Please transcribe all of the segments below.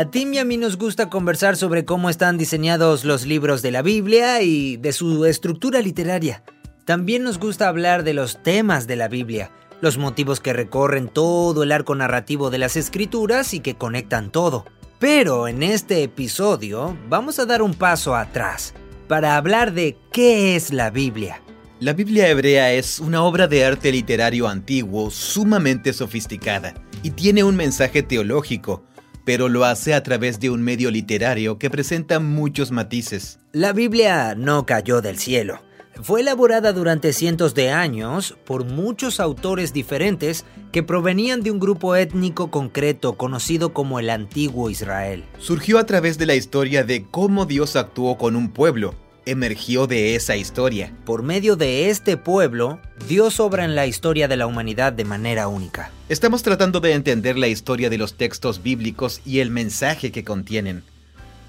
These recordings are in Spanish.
A Tim y a mí nos gusta conversar sobre cómo están diseñados los libros de la Biblia y de su estructura literaria. También nos gusta hablar de los temas de la Biblia, los motivos que recorren todo el arco narrativo de las escrituras y que conectan todo. Pero en este episodio vamos a dar un paso atrás para hablar de qué es la Biblia. La Biblia hebrea es una obra de arte literario antiguo sumamente sofisticada y tiene un mensaje teológico, pero lo hace a través de un medio literario que presenta muchos matices. La Biblia no cayó del cielo. Fue elaborada durante cientos de años por muchos autores diferentes que provenían de un grupo étnico concreto conocido como el Antiguo Israel. Surgió a través de la historia de cómo Dios actuó con un pueblo. Emergió de esa historia. Por medio de este pueblo, Dios obra en la historia de la humanidad de manera única. Estamos tratando de entender la historia de los textos bíblicos y el mensaje que contienen.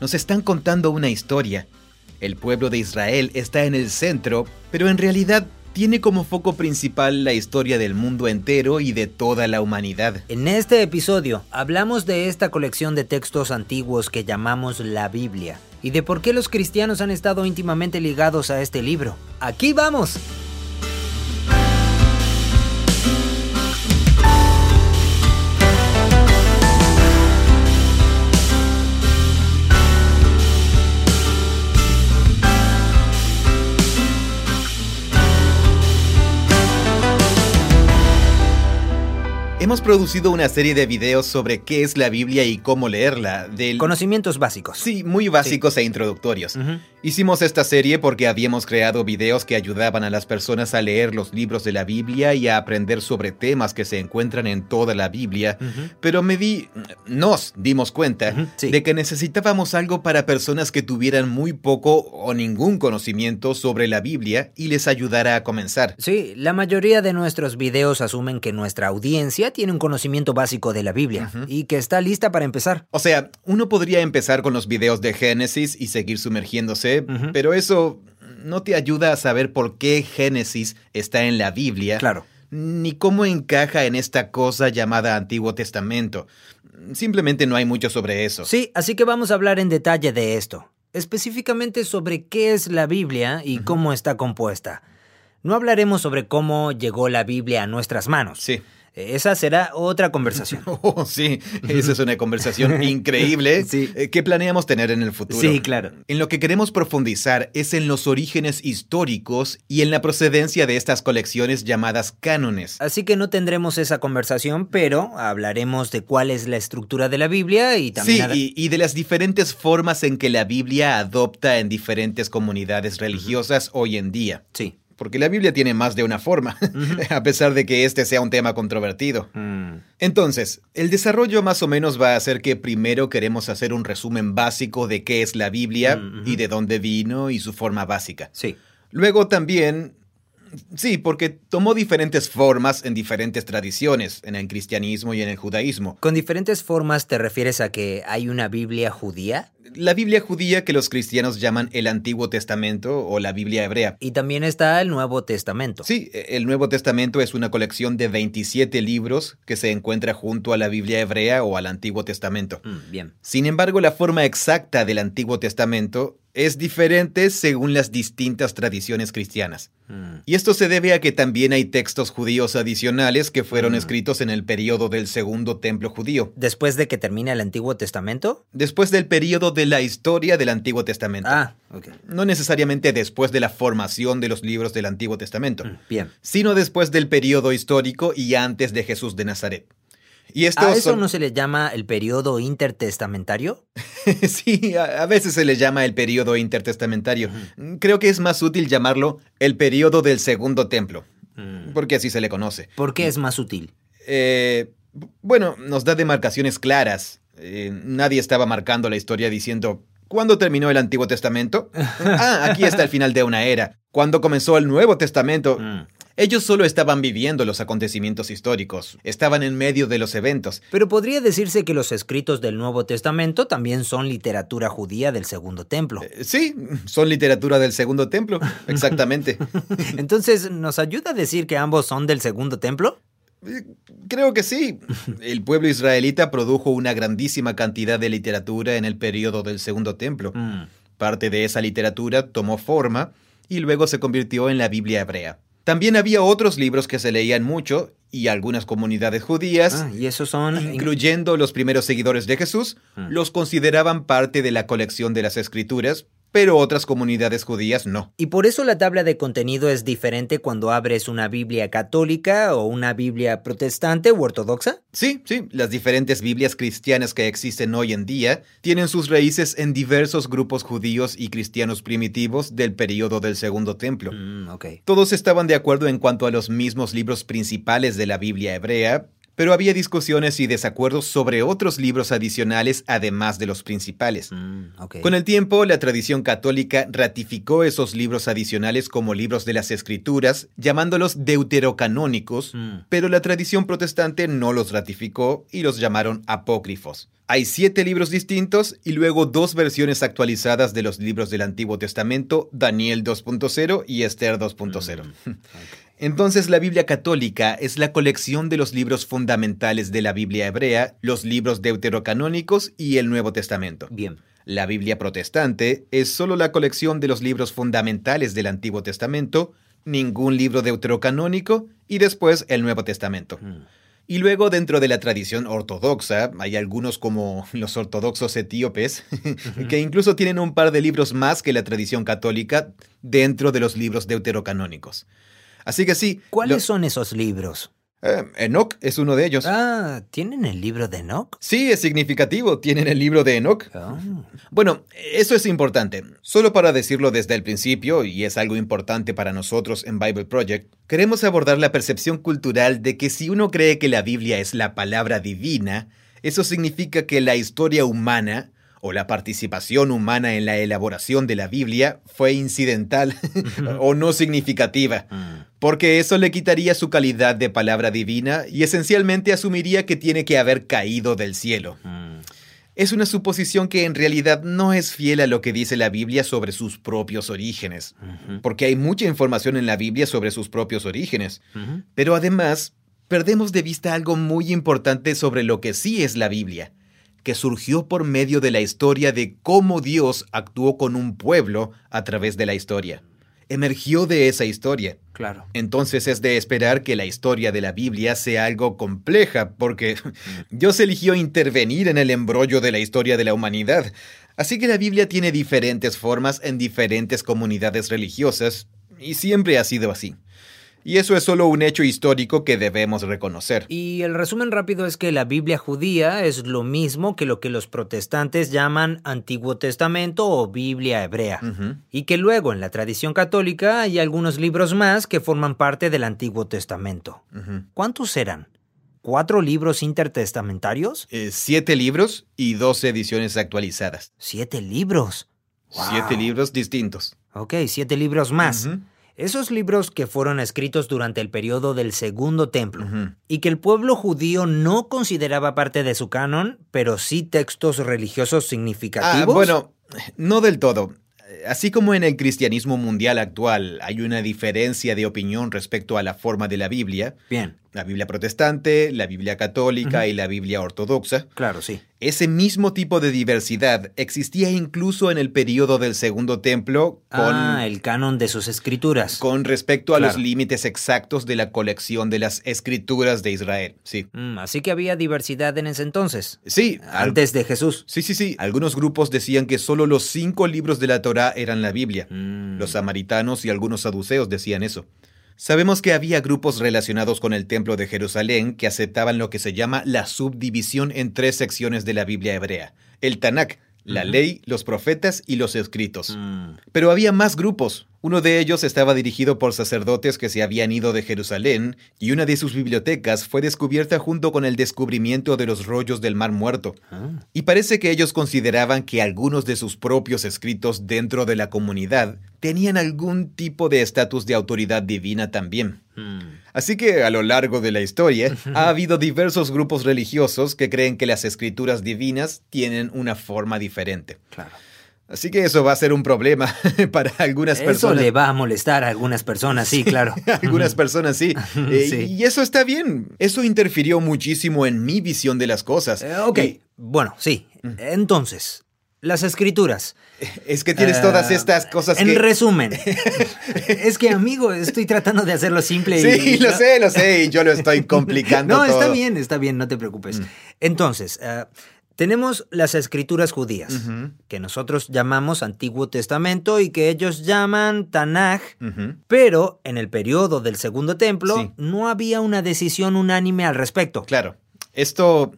Nos están contando una historia. El pueblo de Israel está en el centro, pero en realidad tiene como foco principal la historia del mundo entero y de toda la humanidad. En este episodio hablamos de esta colección de textos antiguos que llamamos la Biblia y de por qué los cristianos han estado íntimamente ligados a este libro. ¡Aquí vamos! Hemos producido una serie de videos sobre qué es la Biblia y cómo leerla. Del... Conocimientos básicos. Sí, muy básicos e introductorios. Hicimos esta serie porque habíamos creado videos que ayudaban a las personas a leer los libros de la Biblia y a aprender sobre temas que se encuentran en toda la Biblia. Pero me di, nos dimos cuenta de que necesitábamos algo para personas que tuvieran muy poco o ningún conocimiento sobre la Biblia y les ayudara a comenzar. Sí, la mayoría de nuestros videos asumen que nuestra audiencia tiene un conocimiento básico de la Biblia y que está lista para empezar. O sea, uno podría empezar con los videos de Génesis y seguir sumergiéndose, pero eso no te ayuda a saber por qué Génesis está en la Biblia. Claro. Ni cómo encaja en esta cosa llamada Antiguo Testamento. Simplemente no hay mucho sobre eso. Sí, así que vamos a hablar en detalle de esto. Específicamente sobre qué es la Biblia y cómo está compuesta. No hablaremos sobre cómo llegó la Biblia a nuestras manos. Sí. Esa será otra conversación. Oh, sí, esa es una conversación increíble eh, que planeamos tener en el futuro. Sí, claro. En lo que queremos profundizar es en los orígenes históricos y en la procedencia de estas colecciones llamadas cánones. Así que no tendremos esa conversación, pero hablaremos de cuál es la estructura de la Biblia y también... Sí, y, de las diferentes formas en que la Biblia adopta en diferentes comunidades religiosas hoy en día. Sí porque la Biblia tiene más de una forma, a pesar de que este sea un tema controvertido. Mm. Entonces, el desarrollo más o menos va a ser que primero queremos hacer un resumen básico de qué es la Biblia y de dónde vino y su forma básica. Sí. Luego también Sí, porque tomó diferentes formas en diferentes tradiciones, en el cristianismo y en el judaísmo. ¿Con diferentes formas te refieres a que hay una Biblia judía? La Biblia judía que los cristianos llaman el Antiguo Testamento o la Biblia hebrea. Y también está el Nuevo Testamento. Sí, el Nuevo Testamento es una colección de 27 libros que se encuentra junto a la Biblia hebrea o al Antiguo Testamento. Mm, bien. Sin embargo, la forma exacta del Antiguo Testamento es diferente según las distintas tradiciones cristianas. Mm. Y esto se debe a que también hay textos judíos adicionales que fueron mm. escritos en el periodo del Segundo Templo judío. ¿Después de que termina el Antiguo Testamento? Después del periodo de la historia del Antiguo Testamento. Ah, ok. No necesariamente después de la formación de los libros del Antiguo Testamento. Mm, bien. Sino después del periodo histórico y antes de Jesús de Nazaret. Y ¿A eso no se le llama el periodo intertestamentario? sí, a, veces se le llama el periodo intertestamentario. Creo que es más útil llamarlo el periodo del segundo templo, mm. porque así se le conoce. ¿Por qué es más útil? Eh, bueno, nos da demarcaciones claras. Eh, nadie estaba marcando la historia diciendo, ¿cuándo terminó el Antiguo Testamento? ah, aquí está el final de una era. ¿Cuándo comenzó el Nuevo Testamento? Mm. Ellos solo estaban viviendo los acontecimientos históricos, estaban en medio de los eventos. Pero podría decirse que los escritos del Nuevo Testamento también son literatura judía del Segundo Templo. Eh, sí, son literatura del Segundo Templo, exactamente. Entonces, ¿nos ayuda a decir que ambos son del Segundo Templo? Eh, creo que sí. El pueblo israelita produjo una grandísima cantidad de literatura en el periodo del Segundo Templo. Mm. Parte de esa literatura tomó forma y luego se convirtió en la Biblia hebrea. También había otros libros que se leían mucho y algunas comunidades judías, ah, ¿y esos son? incluyendo los primeros seguidores de Jesús, mm. los consideraban parte de la colección de las escrituras, pero otras comunidades judías no. Y por eso la tabla de contenido es diferente cuando abres una Biblia católica o una Biblia protestante u ortodoxa. Sí, sí, las diferentes Biblias cristianas que existen hoy en día tienen sus raíces en diversos grupos judíos y cristianos primitivos del periodo del Segundo Templo. Mm, Todos estaban de acuerdo en cuanto a los mismos libros principales de la Biblia hebrea, pero había discusiones y desacuerdos sobre otros libros adicionales además de los principales. Mm, Con el tiempo, la tradición católica ratificó esos libros adicionales como libros de las escrituras, llamándolos deuterocanónicos, mm. pero la tradición protestante no los ratificó y los llamaron apócrifos. Hay siete libros distintos y luego dos versiones actualizadas de los libros del Antiguo Testamento, Daniel 2.0 y Esther 2.0. Entonces la Biblia católica es la colección de los libros fundamentales de la Biblia hebrea, los libros deuterocanónicos y el Nuevo Testamento. Bien. La Biblia protestante es solo la colección de los libros fundamentales del Antiguo Testamento, ningún libro deuterocanónico y después el Nuevo Testamento. Mm. Y luego dentro de la tradición ortodoxa hay algunos como los ortodoxos etíopes, que incluso tienen un par de libros más que la tradición católica dentro de los libros deuterocanónicos. Así que sí. ¿Cuáles son esos libros? Eh, Enoch es uno de ellos. Ah, ¿tienen el libro de Enoch? Sí, es significativo. Tienen el libro de Enoch. Ah. Bueno, eso es importante. Solo para decirlo desde el principio, y es algo importante para nosotros en Bible Project, queremos abordar la percepción cultural de que si uno cree que la Biblia es la palabra divina, eso significa que la historia humana o la participación humana en la elaboración de la Biblia fue incidental o no significativa, mm. porque eso le quitaría su calidad de palabra divina y esencialmente asumiría que tiene que haber caído del cielo. Mm. Es una suposición que en realidad no es fiel a lo que dice la Biblia sobre sus propios orígenes, porque hay mucha información en la Biblia sobre sus propios orígenes, pero además perdemos de vista algo muy importante sobre lo que sí es la Biblia que surgió por medio de la historia de cómo Dios actuó con un pueblo a través de la historia. Emergió de esa historia. Claro. Entonces es de esperar que la historia de la Biblia sea algo compleja, porque Dios eligió intervenir en el embrollo de la historia de la humanidad. Así que la Biblia tiene diferentes formas en diferentes comunidades religiosas, y siempre ha sido así. Y eso es solo un hecho histórico que debemos reconocer. Y el resumen rápido es que la Biblia judía es lo mismo que lo que los protestantes llaman Antiguo Testamento o Biblia hebrea. Y que luego en la tradición católica hay algunos libros más que forman parte del Antiguo Testamento. ¿Cuántos eran? ¿Cuatro libros intertestamentarios? Eh, siete libros y dos ediciones actualizadas. ¿Siete libros? Siete libros distintos. Ok, siete libros más. Esos libros que fueron escritos durante el periodo del Segundo Templo y que el pueblo judío no consideraba parte de su canon, pero sí textos religiosos significativos. Ah, bueno, no del todo. Así como en el cristianismo mundial actual hay una diferencia de opinión respecto a la forma de la Biblia, Bien. La Biblia protestante, la Biblia católica y la Biblia ortodoxa. Claro, sí. Ese mismo tipo de diversidad existía incluso en el periodo del Segundo Templo con ah, el canon de sus escrituras. Con respecto a los límites exactos de la colección de las escrituras de Israel. Sí. Mm, así que había diversidad en ese entonces. Sí. Antes de Jesús. Sí, sí, sí. Algunos grupos decían que solo los cinco libros de la Torá eran la Biblia. Mm. Los samaritanos y algunos saduceos decían eso. Sabemos que había grupos relacionados con el Templo de Jerusalén que aceptaban lo que se llama la subdivisión en tres secciones de la Biblia hebrea. El Tanakh, la ley, los profetas y los escritos. Mm. Pero había más grupos. Uno de ellos estaba dirigido por sacerdotes que se habían ido de Jerusalén y una de sus bibliotecas fue descubierta junto con el descubrimiento de los rollos del Mar Muerto. Ah. Y parece que ellos consideraban que algunos de sus propios escritos dentro de la comunidad tenían algún tipo de estatus de autoridad divina también. Mm. Así que a lo largo de la historia ha habido diversos grupos religiosos que creen que las escrituras divinas tienen una forma diferente. Claro. Así que eso va a ser un problema para algunas personas. Eso le va a molestar a algunas personas, sí, claro. algunas personas sí. Eh, y eso está bien. Eso interfirió muchísimo en mi visión de las cosas. Eh, ok, bueno, sí. Entonces, las escrituras. Es que tienes todas eh, estas cosas en resumen. es que, amigo, estoy tratando de hacerlo simple. Sí, lo sé, lo sé, y yo lo estoy complicando. no, está bien, está bien, no te preocupes. Mm. Entonces, eh, tenemos las escrituras judías, que nosotros llamamos Antiguo Testamento y que ellos llaman Tanaj, pero en el periodo del Segundo Templo no había una decisión unánime al respecto. Claro, esto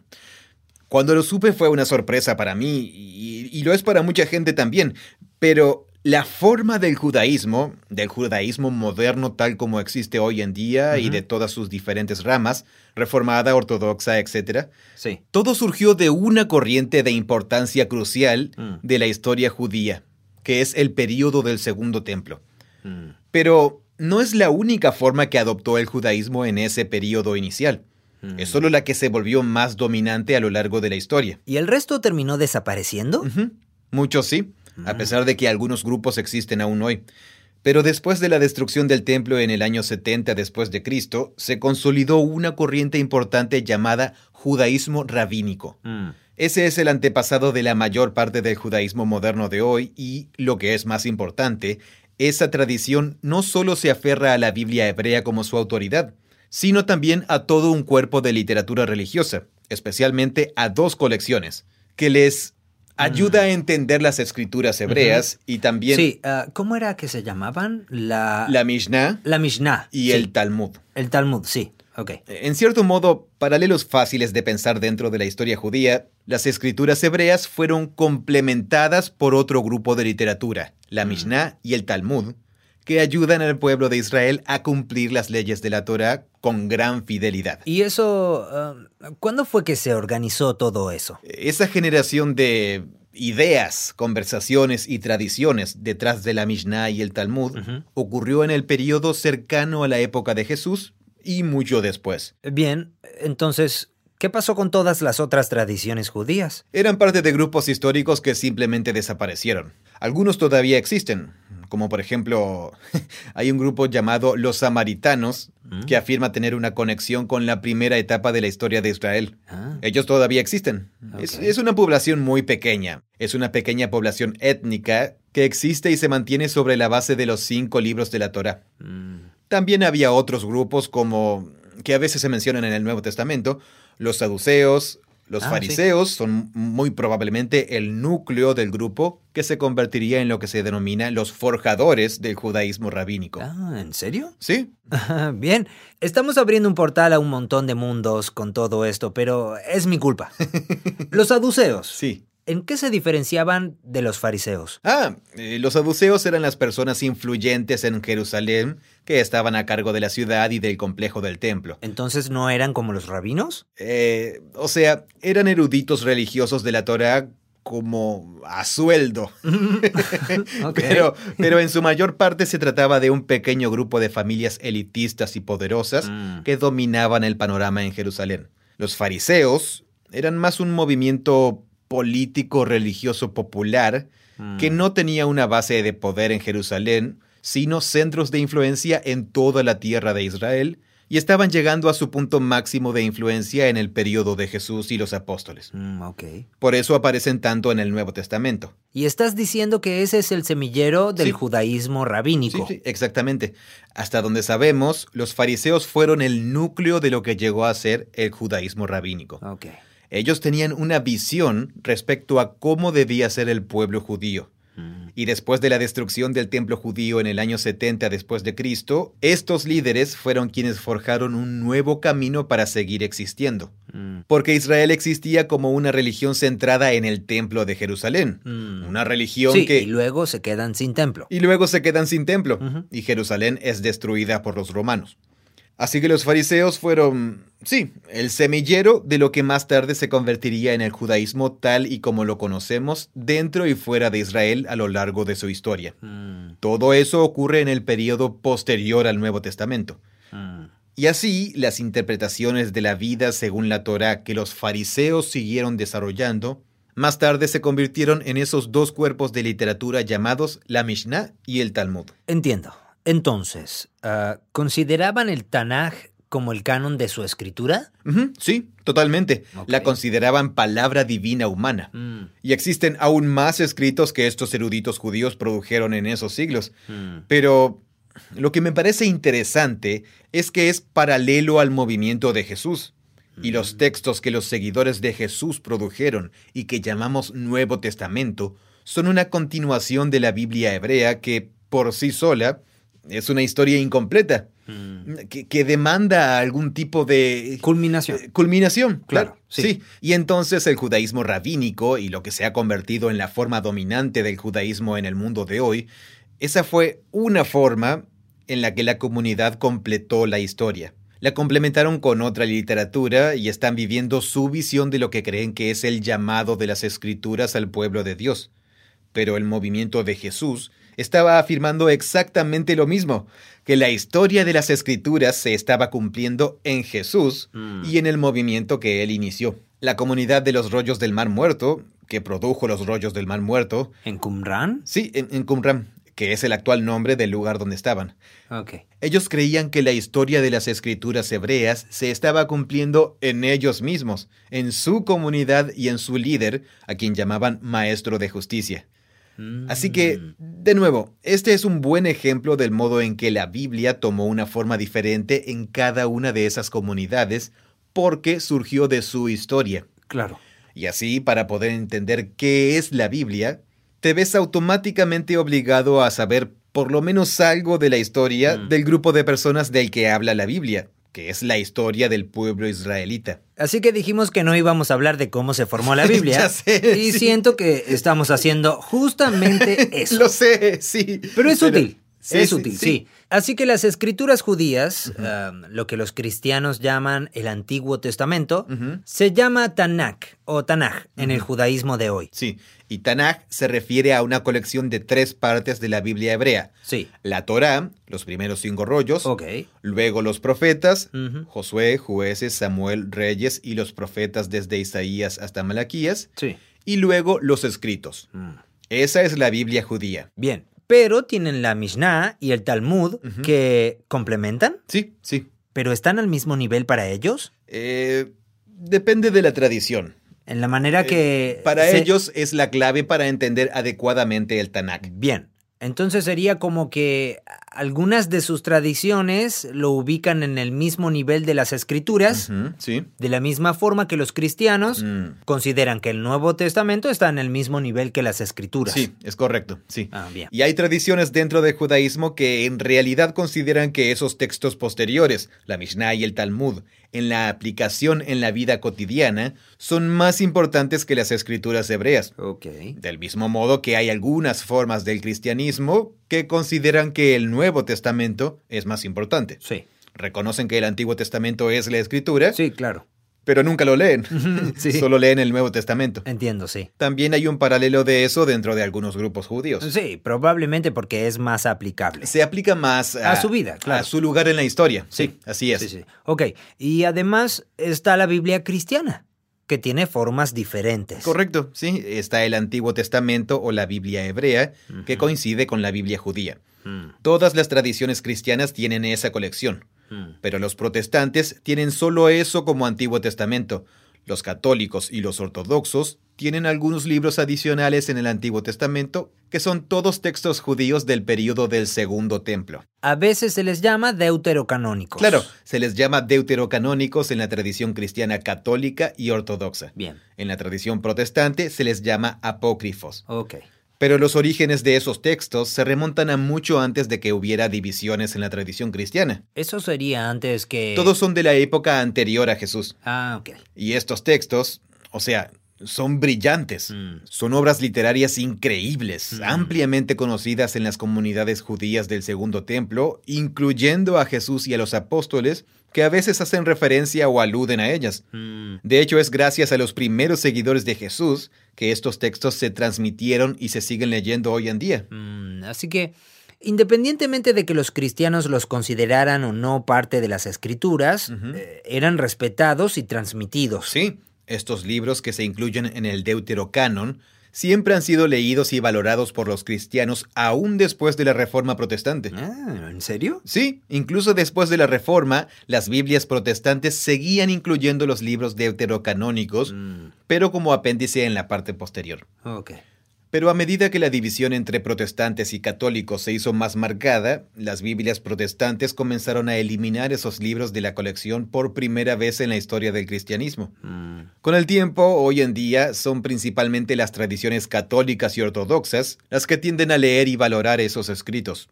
cuando lo supe fue una sorpresa para mí y, lo es para mucha gente también, pero la forma del judaísmo, del judaísmo moderno tal como existe hoy en día y de todas sus diferentes ramas, reformada, ortodoxa, etc., sí. todo surgió de una corriente de importancia crucial mm. de la historia judía, que es el período del Segundo Templo. Mm. Pero no es la única forma que adoptó el judaísmo en ese período inicial. Es solo la que se volvió más dominante a lo largo de la historia. ¿Y el resto terminó desapareciendo? Muchos sí, a pesar de que algunos grupos existen aún hoy. Pero después de la destrucción del templo en el año 70 después de Cristo, se consolidó una corriente importante llamada judaísmo rabínico. Mm. Ese es el antepasado de la mayor parte del judaísmo moderno de hoy y, lo que es más importante, esa tradición no solo se aferra a la Biblia hebrea como su autoridad, sino también a todo un cuerpo de literatura religiosa, especialmente a dos colecciones, que les ayuda a entender las escrituras hebreas y también... Sí, ah, ¿cómo era que se llamaban? La... La Mishnah. La Mishnah. Y el Talmud. El Talmud, sí. Ok. En cierto modo, paralelos fáciles de pensar dentro de la historia judía, las escrituras hebreas fueron complementadas por otro grupo de literatura, la Mishnah y el Talmud, que ayudan al pueblo de Israel a cumplir las leyes de la Torah con gran fidelidad. ¿Y eso, um, cuándo fue que se organizó todo eso? Esa generación de ideas, conversaciones y tradiciones detrás de la Mishnah y el Talmud ocurrió en el periodo cercano a la época de Jesús y mucho después. Bien, entonces, ¿Qué pasó con todas las otras tradiciones judías? Eran parte de grupos históricos que simplemente desaparecieron. Algunos todavía existen, como por ejemplo, hay un grupo llamado los Samaritanos mm. que afirma tener una conexión con la primera etapa de la historia de Israel. Ah. Ellos todavía existen. Es, una población muy pequeña. Es una pequeña población étnica que existe y se mantiene sobre la base de los cinco libros de la Torah. Mm. También había otros grupos como que a veces se mencionan en el Nuevo Testamento, los saduceos, los ah, fariseos son muy probablemente el núcleo del grupo que se convertiría en lo que se denomina los forjadores del judaísmo rabínico. Ah, ¿en serio? Sí. Bien, estamos abriendo un portal a un montón de mundos con todo esto, pero es mi culpa. los saduceos. Sí. ¿En qué se diferenciaban de los fariseos? Ah, eh, los saduceos eran las personas influyentes en Jerusalén que estaban a cargo de la ciudad y del complejo del templo. ¿Entonces no eran como los rabinos? Eh, o sea, eran eruditos religiosos de la Torah como a sueldo. pero, pero en su mayor parte se trataba de un pequeño grupo de familias elitistas y poderosas mm. que dominaban el panorama en Jerusalén. Los fariseos eran más un movimiento político religioso popular que mm. no tenía una base de poder en Jerusalén, sino centros de influencia en toda la tierra de Israel, y estaban llegando a su punto máximo de influencia en el periodo de Jesús y los apóstoles. Mm, Por eso aparecen tanto en el Nuevo Testamento. Y estás diciendo que ese es el semillero del judaísmo rabínico. Sí, sí, exactamente. Hasta donde sabemos, los fariseos fueron el núcleo de lo que llegó a ser el judaísmo rabínico. Okay. Ellos tenían una visión respecto a cómo debía ser el pueblo judío. Mm. Y después de la destrucción del templo judío en el año 70 después de Cristo, estos líderes fueron quienes forjaron un nuevo camino para seguir existiendo. Mm. Porque Israel existía como una religión centrada en el templo de Jerusalén. Mm. Una religión sí, que... Y luego se quedan sin templo. Y luego se quedan sin templo. Y Jerusalén es destruida por los romanos. Así que los fariseos fueron, sí, el semillero de lo que más tarde se convertiría en el judaísmo tal y como lo conocemos dentro y fuera de Israel a lo largo de su historia. Mm. Todo eso ocurre en el periodo posterior al Nuevo Testamento. Mm. Y así, las interpretaciones de la vida según la Torah que los fariseos siguieron desarrollando Más tarde se convirtieron en esos dos cuerpos de literatura llamados la Mishnah y el Talmud. Entiendo. Entonces, ah, ¿consideraban el Tanaj como el canon de su escritura? Sí, totalmente. La consideraban palabra divina humana. Mm, Y existen aún más escritos que estos eruditos judíos produjeron en esos siglos. mm. Pero lo que me parece interesante es que es paralelo al movimiento de Jesús. Y los textos que los seguidores de Jesús produjeron y que llamamos Nuevo Testamento son una continuación de la Biblia hebrea que, por sí sola, es una historia incompleta, Mm. que, que demanda algún tipo de Culminación. eh, culminación. Claro, Claro, sí. sí. Y entonces el judaísmo rabínico y lo que se ha convertido en la forma dominante del judaísmo en el mundo de hoy, esa fue una forma en la que la comunidad completó la historia. La complementaron con otra literatura y están viviendo su visión de lo que creen que es el llamado de las escrituras al pueblo de Dios. Pero el movimiento de Jesús estaba afirmando exactamente lo mismo, que la historia de las escrituras se estaba cumpliendo en Jesús Mm. y en el movimiento que él inició. La comunidad de los rollos del Mar Muerto, que produjo los rollos del Mar Muerto, ¿En Qumran? sí, en, en Qumran, que es el actual nombre del lugar donde estaban. Ok. Ellos creían que la historia de las escrituras hebreas se estaba cumpliendo en ellos mismos, en su comunidad y en su líder, a quien llamaban Maestro de Justicia. Así que, Mm. de nuevo, este es un buen ejemplo del modo en que la Biblia tomó una forma diferente en cada una de esas comunidades porque surgió de su historia. Claro. Y así, para poder entender qué es la Biblia, te ves automáticamente obligado a saber por lo menos algo de la historia Mm. del grupo de personas del que habla la Biblia, que es la historia del pueblo israelita. Así que dijimos que no íbamos a hablar de cómo se formó la Biblia. Ya sé, y sí. siento que estamos haciendo justamente eso. Lo sé, sí. Pero es útil. Sí, es sí, útil, sí. sí. Así que las escrituras judías, lo que los cristianos llaman el Antiguo Testamento, se llama Tanakh o Tanaj en el judaísmo de hoy. Sí, y Tanaj se refiere a una colección de tres partes de la Biblia hebrea. Sí. La Torá, los primeros cinco rollos, Ok. luego los profetas. Josué, jueces, Samuel, reyes y los profetas desde Isaías hasta Malaquías, Sí. y luego los escritos. Mm. Esa es la Biblia judía. Bien. Pero tienen la Mishnah y el Talmud que complementan, Sí, sí. pero están al mismo nivel para ellos. Eh, depende de la tradición. En la manera Eh, que... Para se- ellos es la clave para entender adecuadamente el Tanakh. Bien. Entonces sería como que algunas de sus tradiciones lo ubican en el mismo nivel de las escrituras, sí. de la misma forma que los cristianos Mm, consideran que el Nuevo Testamento está en el mismo nivel que las escrituras. sí, es correcto, sí. Ah, bien. Y hay tradiciones dentro del judaísmo que en realidad consideran que esos textos posteriores, la Mishnah y el Talmud, en la aplicación en la vida cotidiana, son más importantes que las escrituras hebreas. Ok. Del mismo modo que hay algunas formas del cristianismo que consideran que el Nuevo Testamento es más importante. Sí. Reconocen que el Antiguo Testamento es la escritura, Sí, claro. pero nunca lo leen. Sí. Solo leen el Nuevo Testamento. Entiendo, sí. También hay un paralelo de eso dentro de algunos grupos judíos. Sí, probablemente porque es más aplicable. Se aplica más a, A su vida, claro. A su lugar en la historia. Sí, así es. Sí, sí. Ok. Y además está la Biblia cristiana, que tiene formas diferentes. Correcto, sí. Está el Antiguo Testamento o la Biblia hebrea, que coincide con la Biblia judía. Mm, Todas las tradiciones cristianas tienen esa colección, mm. pero los protestantes tienen solo eso como Antiguo Testamento. Los católicos y los ortodoxos tienen algunos libros adicionales en el Antiguo Testamento, que son todos textos judíos del período del Segundo Templo. A veces se les llama deuterocanónicos. Claro, se les llama deuterocanónicos en la tradición cristiana católica y ortodoxa. Bien. En la tradición protestante se les llama apócrifos. Ok. Pero los orígenes de esos textos se remontan a mucho antes de que hubiera divisiones en la tradición cristiana. Eso sería antes que... Todos son de la época anterior a Jesús. Ah, ok. Y estos textos, o sea, son brillantes. Mm. Son obras literarias increíbles, Mm. ampliamente conocidas en las comunidades judías del Segundo Templo, incluyendo a Jesús y a los apóstoles, que a veces hacen referencia o aluden a ellas. Mm. De hecho, es gracias a los primeros seguidores de Jesús que estos textos se transmitieron y se siguen leyendo hoy en día. Así que, independientemente de que los cristianos los consideraran o no parte de las escrituras, eh, eran respetados y transmitidos. Sí, Estos libros que se incluyen en el Deuterocanon siempre han sido leídos y valorados por los cristianos aún después de la Reforma Protestante. Ah, ¿En serio? Sí, incluso después de la Reforma, las Biblias protestantes seguían incluyendo los libros deuterocanónicos, Mm, pero como apéndice en la parte posterior. ok. Pero a medida que la división entre protestantes y católicos se hizo más marcada, las Biblias protestantes comenzaron a eliminar esos libros de la colección por primera vez en la historia del cristianismo. Mm, Con el tiempo, hoy en día, son principalmente las tradiciones católicas y ortodoxas las que tienden a leer y valorar esos escritos,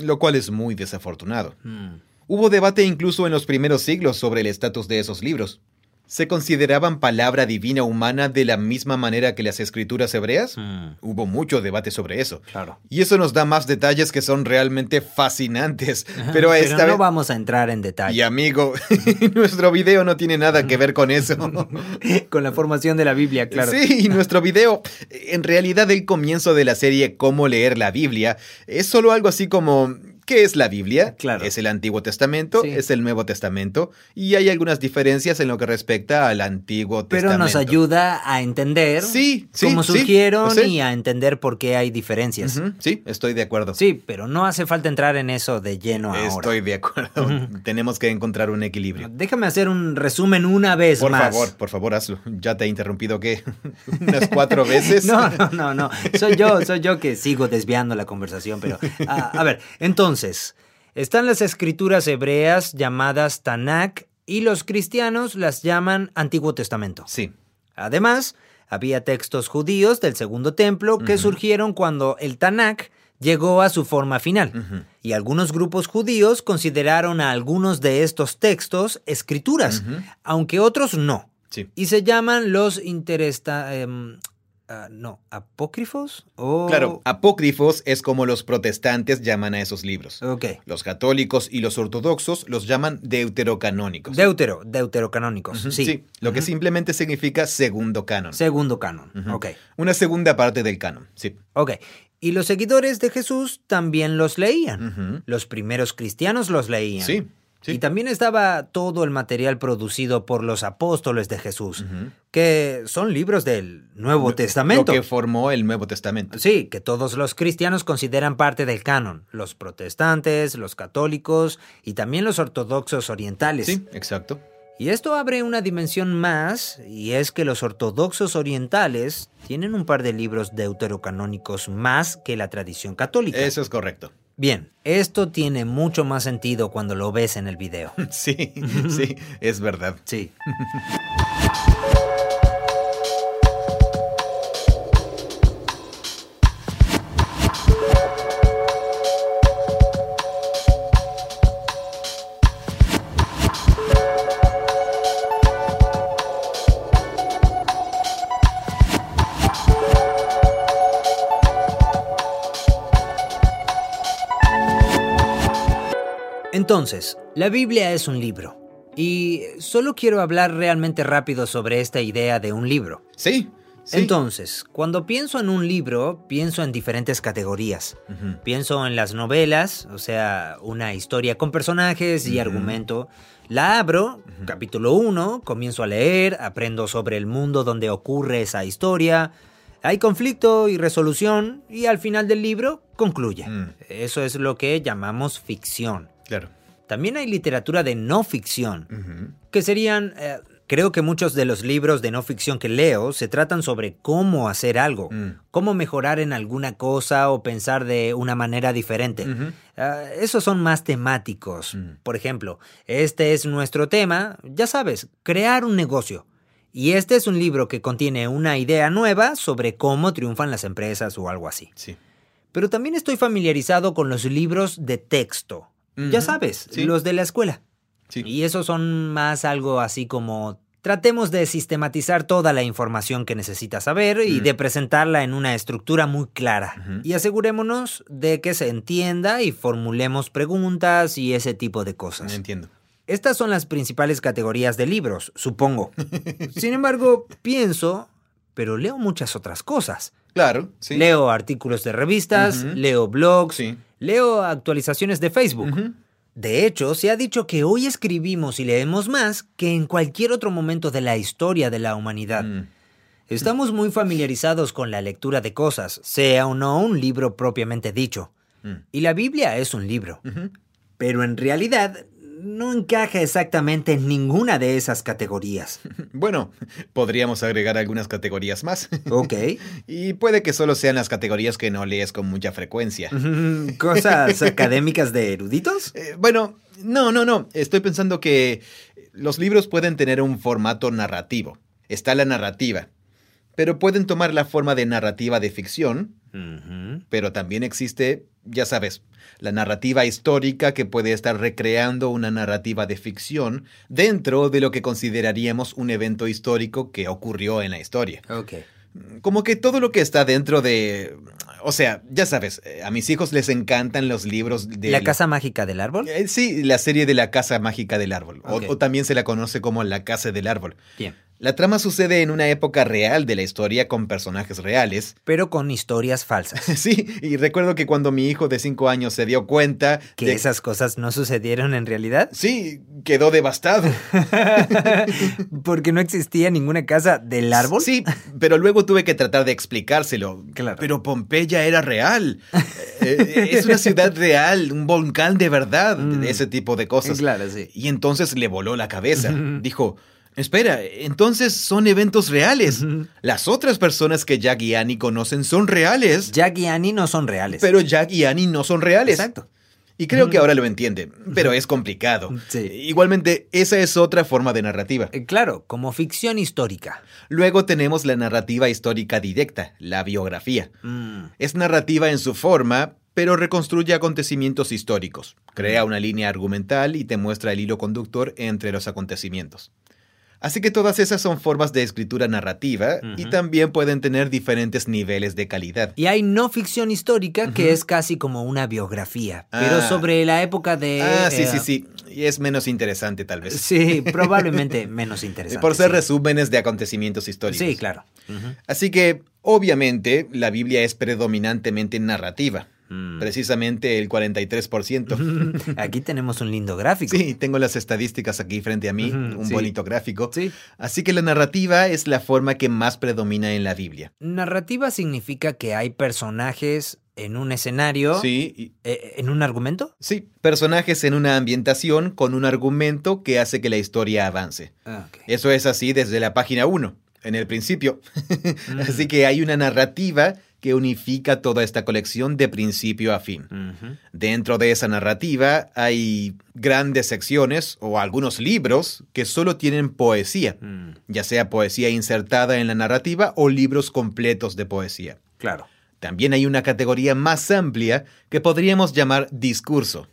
lo cual es muy desafortunado. mm. Hubo debate incluso en los primeros siglos sobre el estatus de esos libros. ¿Se consideraban palabra divina humana de la misma manera que las escrituras hebreas? Mm, Hubo mucho debate sobre eso. claro. Y eso nos da más detalles que son realmente fascinantes. Pero esta no vez... vamos a entrar en detalle. Y amigo, nuestro video no tiene nada que ver con eso. Con la formación de la Biblia, claro. Sí, y nuestro video, en realidad el comienzo de la serie Cómo leer la Biblia, es solo algo así como... ¿Qué es la Biblia? Claro. Es el Antiguo Testamento, Sí. es el Nuevo Testamento, y hay algunas diferencias en lo que respecta al Antiguo Pero Testamento. nos ayuda a entender Sí, sí, cómo surgieron y a entender por qué hay diferencias. Sí, estoy de acuerdo. Sí, pero no hace falta entrar en eso de lleno ahora. Estoy de acuerdo. Tenemos que encontrar un equilibrio. Déjame hacer un resumen una vez Por más. favor, por favor, hazlo. Ya te he interrumpido, ¿qué? Unas cuatro veces. No, no, no, no. Soy yo, soy yo que sigo desviando la conversación, pero ah, a ver, entonces, están las escrituras hebreas llamadas Tanakh y los cristianos las llaman Antiguo Testamento. Sí. Además, había textos judíos del Segundo Templo que surgieron cuando el Tanakh llegó a su forma final. Y algunos grupos judíos consideraron a algunos de estos textos escrituras, aunque otros no. Sí. Y se llaman los interesta... em, ah, no, apócrifos o... Claro, apócrifos es como los protestantes llaman a esos libros. Ok. Los católicos y los ortodoxos los llaman deuterocanónicos. Deutero, deuterocanónicos. Sí. lo que simplemente significa segundo canon. Segundo canon. Ujú. Ok. Una segunda parte del canon, sí. Ok. Y los seguidores de Jesús también los leían. Los primeros cristianos los leían. Sí, sí. Y también estaba todo el material producido por los apóstoles de Jesús, que son libros del Nuevo Testamento. Lo que formó el Nuevo Testamento. Sí, que todos los cristianos consideran parte del canon, los protestantes, los católicos y también los ortodoxos orientales. Sí, exacto. Y esto abre una dimensión más, y es que los ortodoxos orientales tienen un par de libros deuterocanónicos más que la tradición católica. Eso es correcto. Bien, esto tiene mucho más sentido cuando lo ves en el video. Sí, sí, es verdad. Sí. Entonces, la Biblia es un libro. Y solo quiero hablar realmente rápido sobre esta idea de un libro. Sí, sí. Entonces, cuando pienso en un libro, pienso en diferentes categorías. Pienso en las novelas, o sea, una historia con personajes y argumento. La abro, capítulo 1, comienzo a leer, aprendo sobre el mundo donde ocurre esa historia. Hay conflicto y resolución y al final del libro concluye. Mm. Eso es lo que llamamos ficción. Claro. También hay literatura de no ficción, que serían... eh, creo que muchos de los libros de no ficción que leo se tratan sobre cómo hacer algo, Mm. cómo mejorar en alguna cosa o pensar de una manera diferente. Ah, esos son más temáticos. Mm. Por ejemplo, este es nuestro tema, ya sabes, crear un negocio. Y este es un libro que contiene una idea nueva sobre cómo triunfan las empresas o algo así. Sí. Pero también estoy familiarizado con los libros de texto. Ya sabes, Sí. los de la escuela. Sí. Y esos son más algo así como tratemos de sistematizar toda la información que necesitas saber y Mm. de presentarla en una estructura muy clara. Y asegurémonos de que se entienda y formulemos preguntas y ese tipo de cosas. Entiendo. Estas son las principales categorías de libros, supongo. Sin embargo, pienso, pero leo muchas otras cosas. Claro, sí. Leo artículos de revistas, leo blogs, Sí. Leo actualizaciones de Facebook. De hecho, se ha dicho que hoy escribimos y leemos más que en cualquier otro momento de la historia de la humanidad. Mm. Estamos muy familiarizados con la lectura de cosas, sea o no un libro propiamente dicho. Mm. Y la Biblia es un libro. Pero en realidad no encaja exactamente en ninguna de esas categorías. Bueno, podríamos agregar algunas categorías más. Ok. y puede que solo sean las categorías que no lees con mucha frecuencia. ¿Cosas académicas de eruditos? Eh, bueno, no, no, no. Estoy pensando que los libros pueden tener un formato narrativo. Está la narrativa. Pero pueden tomar la forma de narrativa de ficción, Pero también existe, ya sabes, la narrativa histórica que puede estar recreando una narrativa de ficción dentro de lo que consideraríamos un evento histórico que ocurrió en la historia. Ok. Como que todo lo que está dentro de... O sea, ya sabes, eh, a mis hijos les encantan los libros de... ¿La casa mágica del árbol? Eh, Sí, la serie de la Casa Mágica del Árbol, o- o, también se la conoce como la Casa del Árbol. Bien. La trama sucede en una época real de la historia con personajes reales. Pero con historias falsas. Sí, y recuerdo que cuando mi hijo de 5 años se dio cuenta ¿Que de- esas cosas no sucedieron en realidad? Sí, quedó devastado. Porque no existía ninguna casa del árbol. Sí, pero luego tuve que tratar de explicárselo. Claro. Pero Pompeya era real. Eh, es una ciudad real, un volcán de verdad, Mm. ese tipo de cosas. Claro, sí. Y entonces le voló la cabeza. Dijo, espera, entonces son eventos reales. Las otras personas que Jack y Annie conocen son reales, Jack y Annie no son reales. pero Jack y Annie no son reales. Exacto. Y creo que ahora lo entiende, pero es complicado. Sí. Igualmente, esa es otra forma de narrativa. Eh, Claro, como ficción histórica. Luego tenemos la narrativa histórica directa, la biografía. Mm, Es narrativa en su forma, pero reconstruye acontecimientos históricos. Crea una línea argumental y te muestra el hilo conductor entre los acontecimientos. Así que todas esas son formas de escritura narrativa y también pueden tener diferentes niveles de calidad. Y hay no ficción histórica que es casi como una biografía, pero Ah. sobre la época de... ah, sí, eh, sí, sí. Y es menos interesante tal vez. Sí, probablemente menos interesante. Por ser sí. resúmenes de acontecimientos históricos. Sí, claro. Así que, obviamente, la Biblia es predominantemente narrativa. Mm. Precisamente el 43%. Aquí tenemos un lindo gráfico. Sí, tengo las estadísticas aquí frente a mí, un sí. bonito gráfico. Sí. Así que la narrativa es la forma que más predomina en la Biblia. Narrativa significa que hay personajes en un escenario, Sí, eh, en un argumento. sí, personajes en una ambientación con un argumento que hace que la historia avance. Eso es así desde la página 1, en el principio. Mm. Así que hay una narrativa que unifica toda esta colección de principio a fin. Dentro de esa narrativa hay grandes secciones o algunos libros que solo tienen poesía, Mm, ya sea poesía insertada en la narrativa o libros completos de poesía. Claro. También hay una categoría más amplia que podríamos llamar discurso,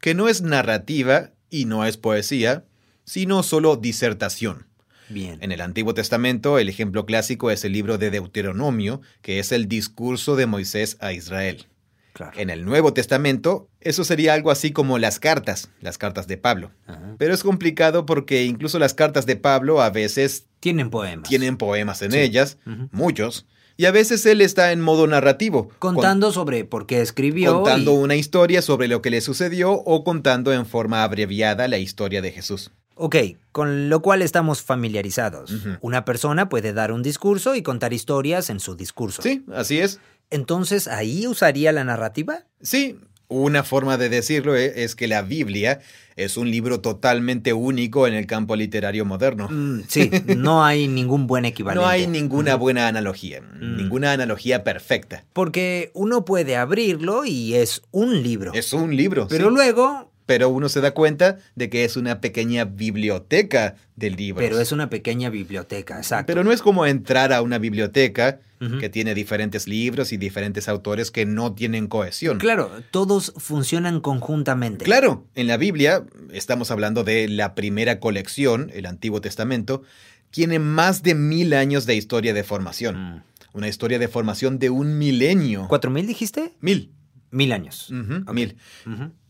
que no es narrativa y no es poesía, sino solo disertación. Bien. En el Antiguo Testamento, el ejemplo clásico es el libro de Deuteronomio, que es el discurso de Moisés a Israel. Claro. En el Nuevo Testamento, eso sería algo así como las cartas, las cartas de Pablo. Ajá. Pero es complicado porque incluso las cartas de Pablo a veces Tienen poemas. tienen poemas en Sí. ellas, muchos, y a veces él está en modo narrativo, con- Contando sobre por qué escribió. contando y- una historia sobre lo que le sucedió o contando en forma abreviada la historia de Jesús. Ok, con lo cual estamos familiarizados. Una persona puede dar un discurso y contar historias en su discurso. Sí, así es. Entonces, ¿ahí usaría la narrativa? Sí, una forma de decirlo e- es que la Biblia es un libro totalmente único en el campo literario moderno. Mm, sí, no hay ningún buen equivalente. No hay ninguna buena analogía, Mm. ninguna analogía perfecta. Porque uno puede abrirlo y es un libro. Es un libro, Pero sí, luego, pero uno se da cuenta de que es una pequeña biblioteca de libros. pero es una pequeña biblioteca, exacto. Pero no es como entrar a una biblioteca que tiene diferentes libros y diferentes autores que no tienen cohesión. Claro, todos funcionan conjuntamente. Claro, en la Biblia, estamos hablando de la primera colección, el Antiguo Testamento, tiene más de mil años de historia de formación. Mm. Una historia de formación de un milenio. ¿Cuatro mil dijiste? Mil. Mil años. Ok. Mil.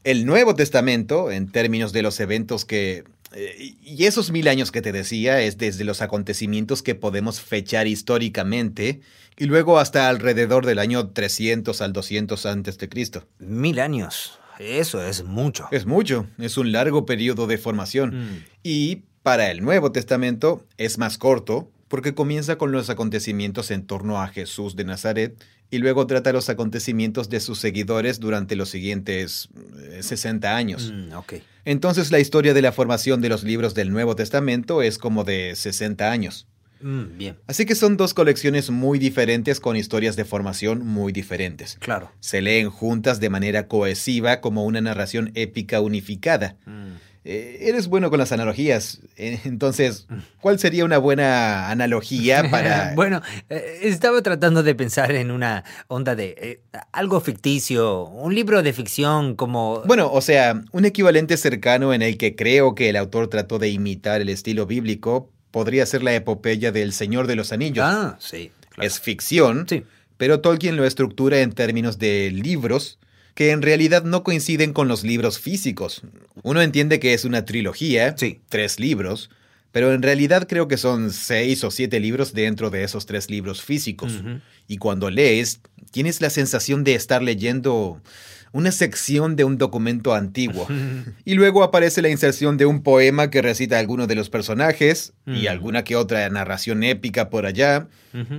El Nuevo Testamento, en términos de los eventos que... eh, y esos mil años que te decía es desde los acontecimientos que podemos fechar históricamente y luego hasta alrededor del año 300 al 200 antes de Cristo. Mil años. Eso es mucho. Es mucho, es un largo periodo de formación. Mm. Y para el Nuevo Testamento es más corto porque comienza con los acontecimientos en torno a Jesús de Nazaret y luego trata los acontecimientos de sus seguidores durante los siguientes eh, 60 años. Mm, ok. Entonces la historia de la formación de los libros del Nuevo Testamento es como de 60 años. Mm, bien, Así que son dos colecciones muy diferentes con historias de formación muy diferentes. claro. Se leen juntas de manera cohesiva como una narración épica unificada. Mm. Eh, eres bueno con las analogías. Eh, entonces, ¿cuál sería una buena analogía para... bueno, eh, estaba tratando de pensar en una onda de eh, algo ficticio, un libro de ficción como... Bueno, o sea, un equivalente cercano en el que creo que el autor trató de imitar el estilo bíblico podría ser la epopeya del Señor de los Anillos. ah, sí. claro. Es ficción, Sí. pero Tolkien lo estructura en términos de libros que en realidad no coinciden con los libros físicos. Uno entiende que es una trilogía, Sí. tres libros, pero en realidad creo que son seis o siete libros dentro de esos tres libros físicos. Y cuando lees, tienes la sensación de estar leyendo una sección de un documento antiguo. Y luego aparece la inserción de un poema que recita alguno de los personajes y alguna que otra narración épica por allá.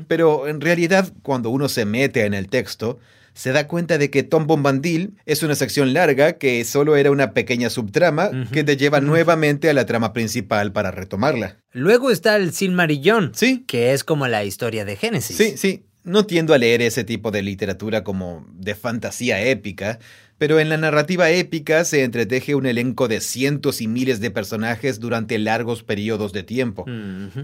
Pero en realidad, cuando uno se mete en el texto, se da cuenta de que Tom Bombadil es una sección larga que solo era una pequeña subtrama que te lleva nuevamente a la trama principal para retomarla. Luego está el Silmarillón, Sí, que es como la historia de Génesis. sí, sí. No tiendo a leer ese tipo de literatura como de fantasía épica, pero en la narrativa épica se entreteje un elenco de cientos y miles de personajes durante largos periodos de tiempo.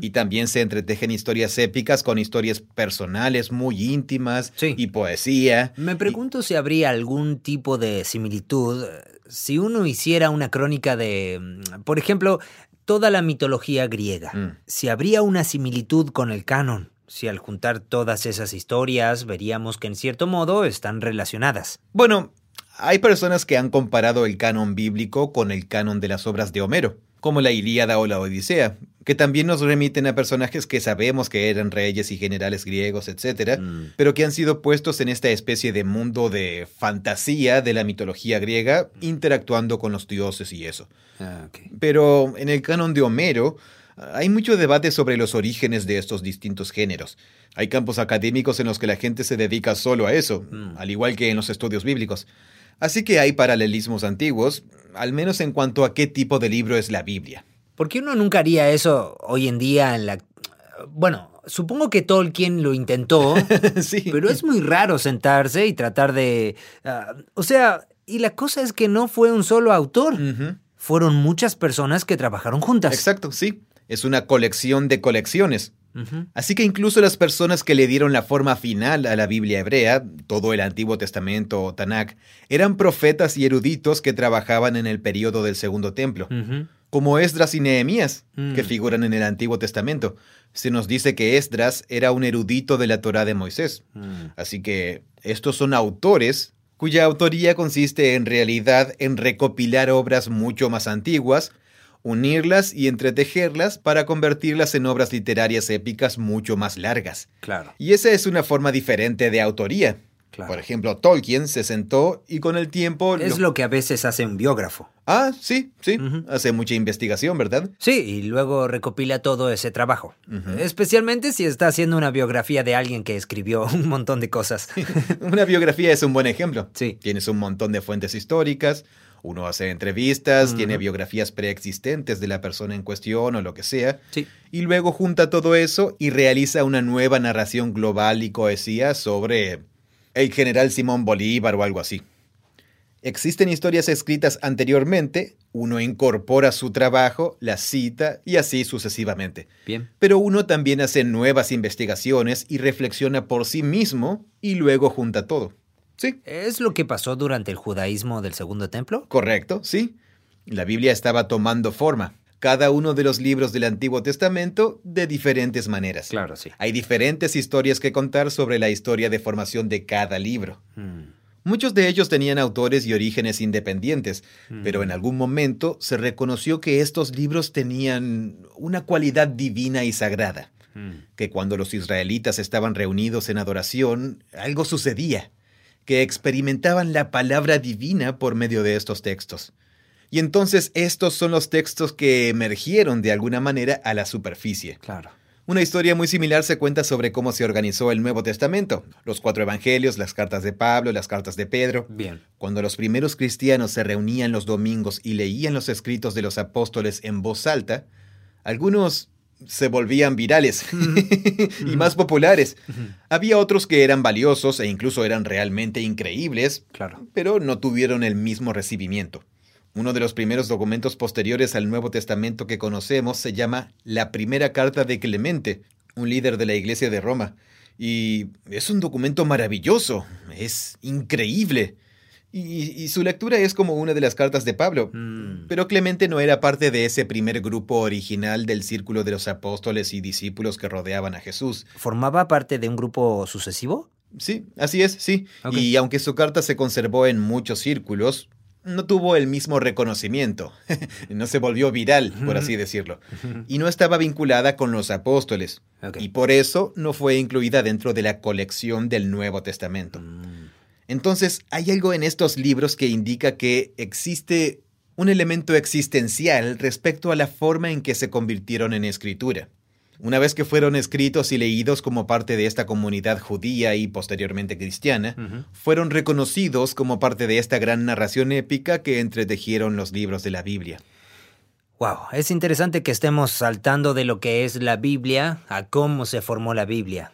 Y también se entretejen historias épicas con historias personales muy íntimas Sí. y poesía. Me pregunto si habría algún tipo de similitud si uno hiciera una crónica de, mm, por ejemplo, toda la mitología griega. Mm. Si habría una similitud con el canon. Si al juntar todas esas historias veríamos que en cierto modo están relacionadas. Bueno, hay personas que han comparado el canon bíblico con el canon de las obras de Homero, como la Ilíada o la Odisea, que también nos remiten a personajes que sabemos que eran reyes y generales griegos, etc., Mm. pero que han sido puestos en esta especie de mundo de fantasía de la mitología griega, interactuando con los dioses y eso. Ah. Pero en el canon de Homero hay mucho debate sobre los orígenes de estos distintos géneros. Hay campos académicos en los que la gente se dedica solo a eso, Mm. al igual que en los estudios bíblicos. Así que hay paralelismos antiguos, al menos en cuanto a qué tipo de libro es la Biblia. ¿Por qué uno nunca haría eso hoy en día en la... Bueno, supongo que Tolkien lo intentó, sí. pero es muy raro sentarse y tratar de... ah, o sea, y la cosa es que no fue un solo autor. Fueron muchas personas que trabajaron juntas. Exacto, sí. Es una colección de colecciones. Así que incluso las personas que le dieron la forma final a la Biblia hebrea, todo el Antiguo Testamento o Tanakh, eran profetas y eruditos que trabajaban en el periodo del Segundo Templo, como Esdras y Nehemías, Mm. que figuran en el Antiguo Testamento. Se nos dice que Esdras era un erudito de la Torá de Moisés. Mm. Así que estos son autores cuya autoría consiste en realidad en recopilar obras mucho más antiguas, unirlas y entretejerlas para convertirlas en obras literarias épicas mucho más largas. Claro, Y esa es una forma diferente de autoría. claro. Por ejemplo, Tolkien se sentó y con el tiempo... es lo que a veces hace un biógrafo. Ah, sí, sí. Hace mucha investigación, ¿verdad? Sí, y luego recopila todo ese trabajo. Especialmente si está haciendo una biografía de alguien que escribió un montón de cosas. Una biografía es un buen ejemplo. Sí. Tienes un montón de fuentes históricas, uno hace entrevistas, tiene biografías preexistentes de la persona en cuestión o lo que sea, Sí. y luego junta todo eso y realiza una nueva narración global y cohesía sobre el general Simón Bolívar o algo así. Existen historias escritas anteriormente, uno incorpora su trabajo, la cita y así sucesivamente. Bien. Pero uno también hace nuevas investigaciones y reflexiona por sí mismo y luego junta todo. Sí, ¿Es lo que pasó durante el judaísmo del Segundo Templo? correcto, sí. La Biblia estaba tomando forma, cada uno de los libros del Antiguo Testamento de diferentes maneras. Claro, sí. Hay diferentes historias que contar sobre la historia de formación de cada libro. Mm. Muchos de ellos tenían autores y orígenes independientes, Mm. pero en algún momento se reconoció que estos libros tenían una cualidad divina y sagrada, Mm. que cuando los israelitas estaban reunidos en adoración, algo sucedía, que experimentaban la palabra divina por medio de estos textos. Y entonces estos son los textos que emergieron de alguna manera a la superficie. Claro. Una historia muy similar se cuenta sobre cómo se organizó el Nuevo Testamento, los cuatro evangelios, las cartas de Pablo, las cartas de Pedro. Bien. Cuando los primeros cristianos se reunían los domingos y leían los escritos de los apóstoles en voz alta, algunos se volvían virales y más populares. Había otros que eran valiosos e incluso eran realmente increíbles, Claro. pero no tuvieron el mismo recibimiento. Uno de los primeros documentos posteriores al Nuevo Testamento que conocemos se llama la Primera Carta de Clemente, un líder de la Iglesia de Roma. Y es un documento maravilloso, es increíble. Y, y su lectura es como una de las cartas de Pablo. Mm. Pero Clemente no era parte de ese primer grupo original del círculo de los apóstoles y discípulos que rodeaban a Jesús. ¿Formaba parte de un grupo sucesivo? Sí, así es, sí. Y aunque su carta se conservó en muchos círculos, no tuvo el mismo reconocimiento. no se volvió viral, por así decirlo. Y no estaba vinculada con los apóstoles. Y por eso no fue incluida dentro de la colección del Nuevo Testamento. Mm. Entonces, hay algo en estos libros que indica que existe un elemento existencial respecto a la forma en que se convirtieron en escritura. Una vez que fueron escritos y leídos como parte de esta comunidad judía y posteriormente cristiana, fueron reconocidos como parte de esta gran narración épica que entretejieron los libros de la Biblia. Wow, es interesante que estemos saltando de lo que es la Biblia a cómo se formó la Biblia.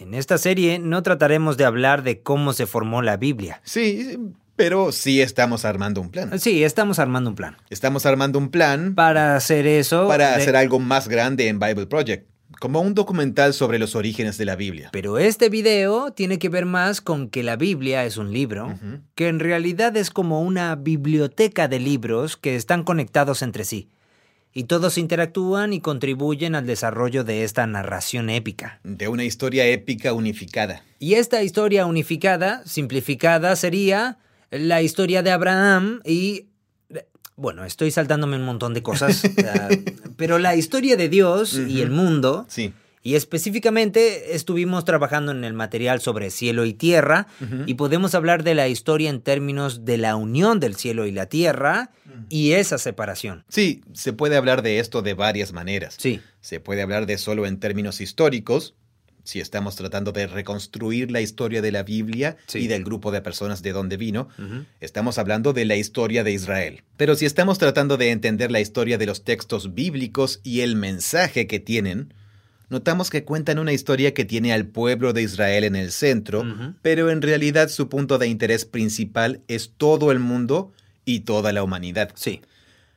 En esta serie no trataremos de hablar de cómo se formó la Biblia. Sí, pero sí estamos armando un plan. Sí, estamos armando un plan. Estamos armando un plan Para hacer eso... para de- hacer algo más grande en Bible Project, como un documental sobre los orígenes de la Biblia. Pero este video tiene que ver más con que la Biblia es un libro, que en realidad es como una biblioteca de libros que están conectados entre sí. Y todos interactúan y contribuyen al desarrollo de esta narración épica. De una historia épica unificada. Y esta historia unificada, simplificada, sería la historia de Abraham y... Bueno, estoy saltándome un montón de cosas, pero la historia de Dios y el mundo, Sí. Y específicamente estuvimos trabajando en el material sobre cielo y tierra, y podemos hablar de la historia en términos de la unión del cielo y la tierra y esa separación. Sí, se puede hablar de esto de varias maneras. Sí, Se puede hablar de solo en términos históricos, si estamos tratando de reconstruir la historia de la Biblia Sí. y del grupo de personas de donde vino, estamos hablando de la historia de Israel. Pero si estamos tratando de entender la historia de los textos bíblicos y el mensaje que tienen, notamos que cuentan una historia que tiene al pueblo de Israel en el centro, pero en realidad su punto de interés principal es todo el mundo y toda la humanidad. sí.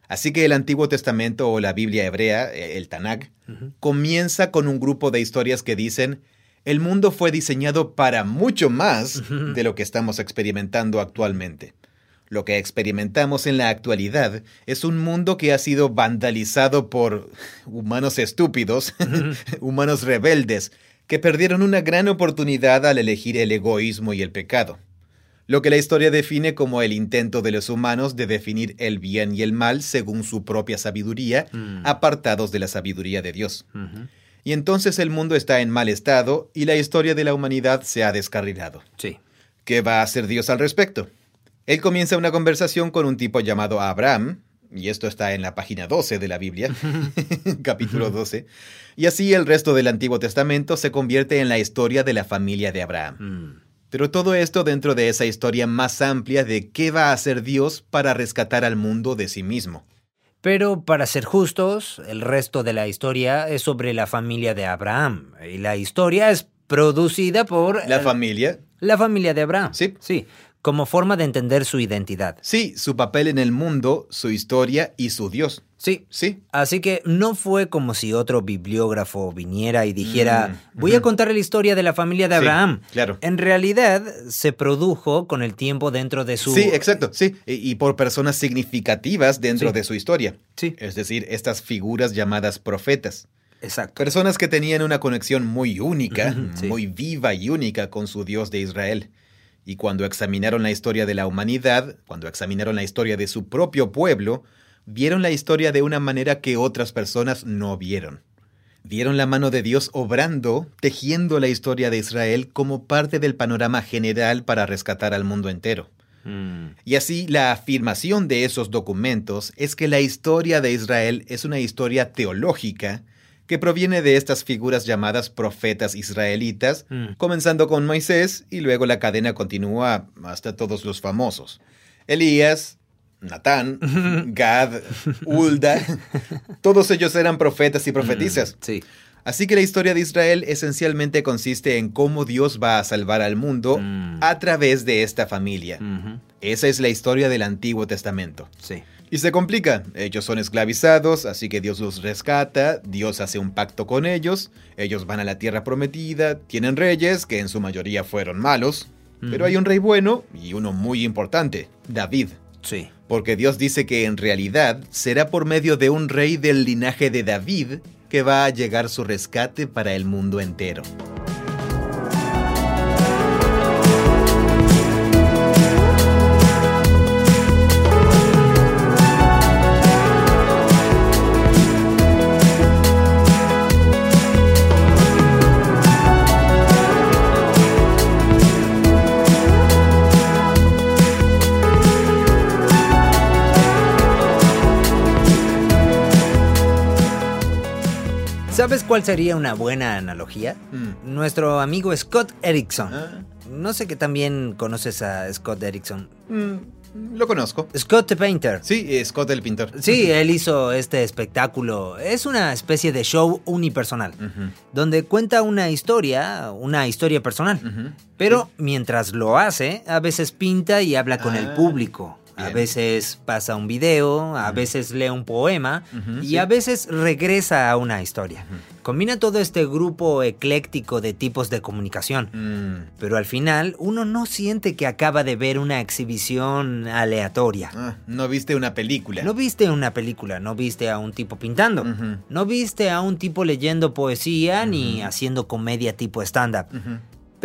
Así que el Antiguo Testamento o la Biblia hebrea, eh, el Tanakh, comienza con un grupo de historias que dicen, el mundo fue diseñado para mucho más de lo que estamos experimentando actualmente. Lo que experimentamos en la actualidad es un mundo que ha sido vandalizado por humanos estúpidos, humanos rebeldes, que perdieron una gran oportunidad al elegir el egoísmo y el pecado. Lo que la historia define como el intento de los humanos de definir el bien y el mal según su propia sabiduría, Mm. apartados de la sabiduría de Dios. Y entonces el mundo está en mal estado y la historia de la humanidad se ha descarrilado. Sí. ¿Qué va a hacer Dios al respecto? Él comienza una conversación con un tipo llamado Abraham, y esto está en la página 12 de la Biblia, capítulo 12, y así el resto del Antiguo Testamento se convierte en la historia de la familia de Abraham. Mm. Pero todo esto dentro de esa historia más amplia de qué va a hacer Dios para rescatar al mundo de sí mismo. Pero para ser justos, el resto de la historia es sobre la familia de Abraham. Y la historia es producida por La familia, la familia de Abraham. Sí. Sí. Como forma de entender su identidad. sí, su papel en el mundo, su historia y su Dios. Sí. Sí, Así que no fue como si otro bibliógrafo viniera y dijera, Mm, voy a contar la historia de la familia de Sí, Abraham. claro. En realidad se produjo con el tiempo dentro de su... Sí, exacto, sí. Y, y por personas significativas dentro Sí. de su historia. Sí, Es decir, estas figuras llamadas profetas. exacto. Personas que tenían una conexión muy única, sí. muy viva y única con su Dios de Israel. Y cuando examinaron la historia de la humanidad, cuando examinaron la historia de su propio pueblo, vieron la historia de una manera que otras personas no vieron. vieron la mano de Dios obrando, tejiendo la historia de Israel como parte del panorama general para rescatar al mundo entero. Mm. Y así la afirmación de esos documentos es que la historia de Israel es una historia teológica que proviene de estas figuras llamadas profetas israelitas, mm. comenzando con Moisés y luego la cadena continúa hasta todos los famosos. Elías, Natán, Gad, Ulda, todos ellos eran profetas y profetisas. Sí. Así que la historia de Israel esencialmente consiste en cómo Dios va a salvar al mundo mm. a través de esta familia. Esa es la historia del Antiguo Testamento. Sí. Y se complica. Ellos son esclavizados, así que Dios los rescata, Dios hace un pacto con ellos, ellos van a la tierra prometida, tienen reyes, que en su mayoría fueron malos, pero hay un rey bueno y uno muy importante, David. Sí. Porque Dios dice que en realidad será por medio de un rey del linaje de David que va a llegar su rescate para el mundo entero. ¿Sabes cuál sería una buena analogía? Mm. Nuestro amigo Scott Erickson. Ah. No sé que también conoces a Scott Erickson. Mm, lo conozco. Scott the Painter. Sí, eh, Scott el pintor. Sí, él hizo este espectáculo. Es una especie de show unipersonal, donde cuenta una historia, una historia personal. Pero mientras lo hace, a veces pinta y habla con el ah. A veces pasa un video, a veces lee un poema y a veces regresa a una historia. Combina todo este grupo ecléctico de tipos de comunicación. Mm. Pero al final uno no siente que acaba de ver una exhibición aleatoria. Ah, no viste una película. No viste una película, no viste a un tipo pintando. No viste a un tipo leyendo poesía ni haciendo comedia tipo stand-up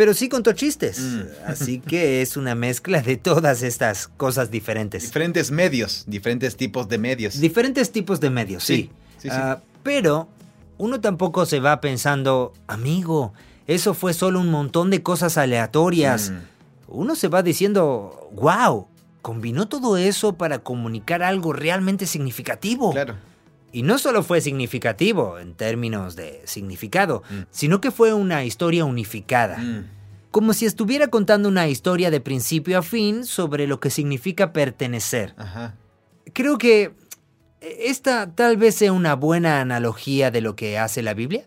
pero sí contó chistes. Mm. Así que es una mezcla de todas estas cosas diferentes. Diferentes medios, diferentes tipos de medios. Diferentes tipos de medios, sí. Ah, pero uno tampoco se va pensando, amigo, eso fue solo un montón de cosas aleatorias. Mm. Uno se va diciendo, wow, combinó todo eso para comunicar algo realmente significativo. Claro. Y no solo fue significativo en términos de significado, mm. sino que fue una historia unificada. Mm. Como si estuviera contando una historia de principio a fin sobre lo que significa pertenecer. Creo que esta tal vez sea una buena analogía de lo que hace la Biblia.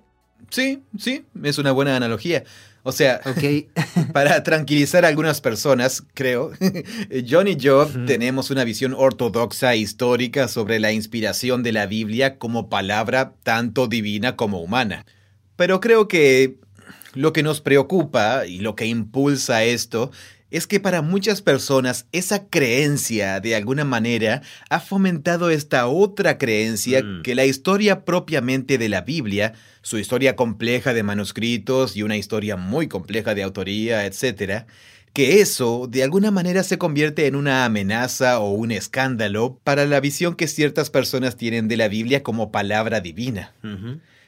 Sí, sí, es una buena analogía. O sea, para tranquilizar a algunas personas, creo, John y yo tenemos una visión ortodoxa histórica sobre la inspiración de la Biblia como palabra tanto divina como humana. Pero creo que lo que nos preocupa y lo que impulsa esto es que para muchas personas esa creencia de alguna manera ha fomentado esta otra creencia mm. que la historia propiamente de la Biblia, su historia compleja de manuscritos y una historia muy compleja de autoría, etc., que eso de alguna manera se convierte en una amenaza o un escándalo para la visión que ciertas personas tienen de la Biblia como palabra divina.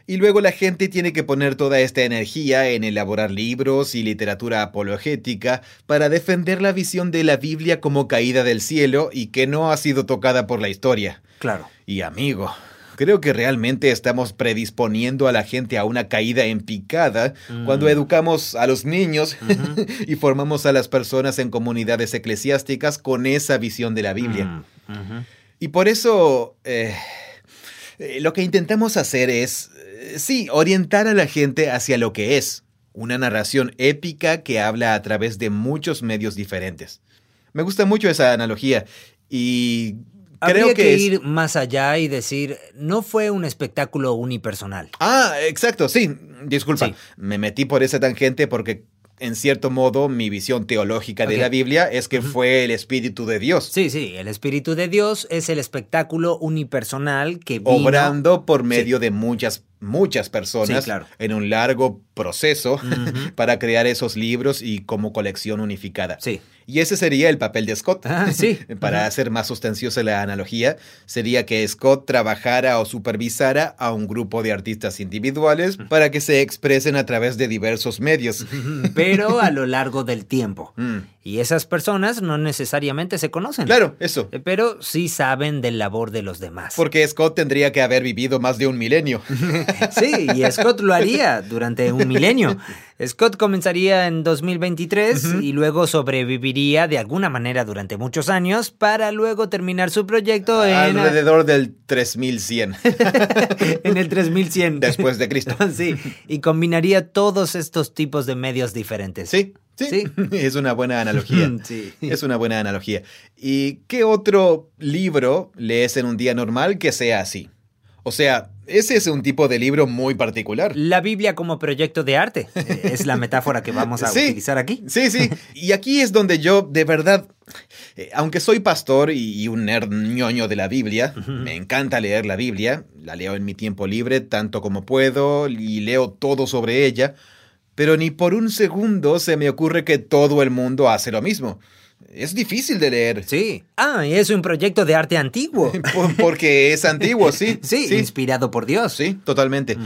Y luego la gente tiene que poner toda esta energía en elaborar libros y literatura apologética para defender la visión de la Biblia como caída del cielo y que no ha sido tocada por la historia. Claro. Y amigo, creo que realmente estamos predisponiendo a la gente a una caída en picada cuando mm. educamos a los niños y formamos a las personas en comunidades eclesiásticas con esa visión de la Biblia. Mm, y por eso eh, eh, lo que intentamos hacer es sí, orientar a la gente hacia lo que es, una narración épica que habla a través de muchos medios diferentes. Me gusta mucho esa analogía y creo que, ir más allá y decir, no fue un espectáculo unipersonal. Ah, exacto, sí. Disculpa, me metí por esa tangente porque en cierto modo, mi visión teológica de la Biblia es que fue el Espíritu de Dios. Sí, sí, el Espíritu de Dios es el espectáculo unipersonal que vino... Obrando por medio de muchas, muchas personas en un largo proceso para crear esos libros y como colección unificada. Sí. Y ese sería el papel de Scott. Ah, sí. Para hacer más sustanciosa la analogía, sería que Scott trabajara o supervisara a un grupo de artistas individuales para que se expresen a través de diversos medios. Pero a lo largo del tiempo. Mm. Y esas personas no necesariamente se conocen. Claro, eso. Eh, Pero sí saben del labor de los demás. Porque Scott tendría que haber vivido más de un milenio. Sí, y Scott lo haría durante un milenio. Scott comenzaría en 2023 y luego sobreviviría de alguna manera durante muchos años para luego terminar su proyecto en, Alrededor del 3100 en el 3100. después de Cristo. Sí, y combinaría todos estos tipos de medios diferentes. Sí, sí, Sí. Es una buena analogía. Sí. Es una buena analogía. ¿Y qué otro libro lees en un día normal que sea así? O sea, ese es un tipo de libro muy particular. La Biblia como proyecto de arte eh, es la metáfora que vamos a Sí. utilizar aquí. Sí, sí. Y aquí es donde yo, de verdad, eh, aunque soy pastor y un nerd ñoño de la Biblia, me encanta leer la Biblia, la leo en mi tiempo libre tanto como puedo y leo todo sobre ella, pero ni por un segundo se me ocurre que todo el mundo hace lo mismo. Es difícil de leer. Sí. Ah, y es un proyecto de arte antiguo. Por- Porque es antiguo, sí. Sí, inspirado por Dios. Sí, totalmente.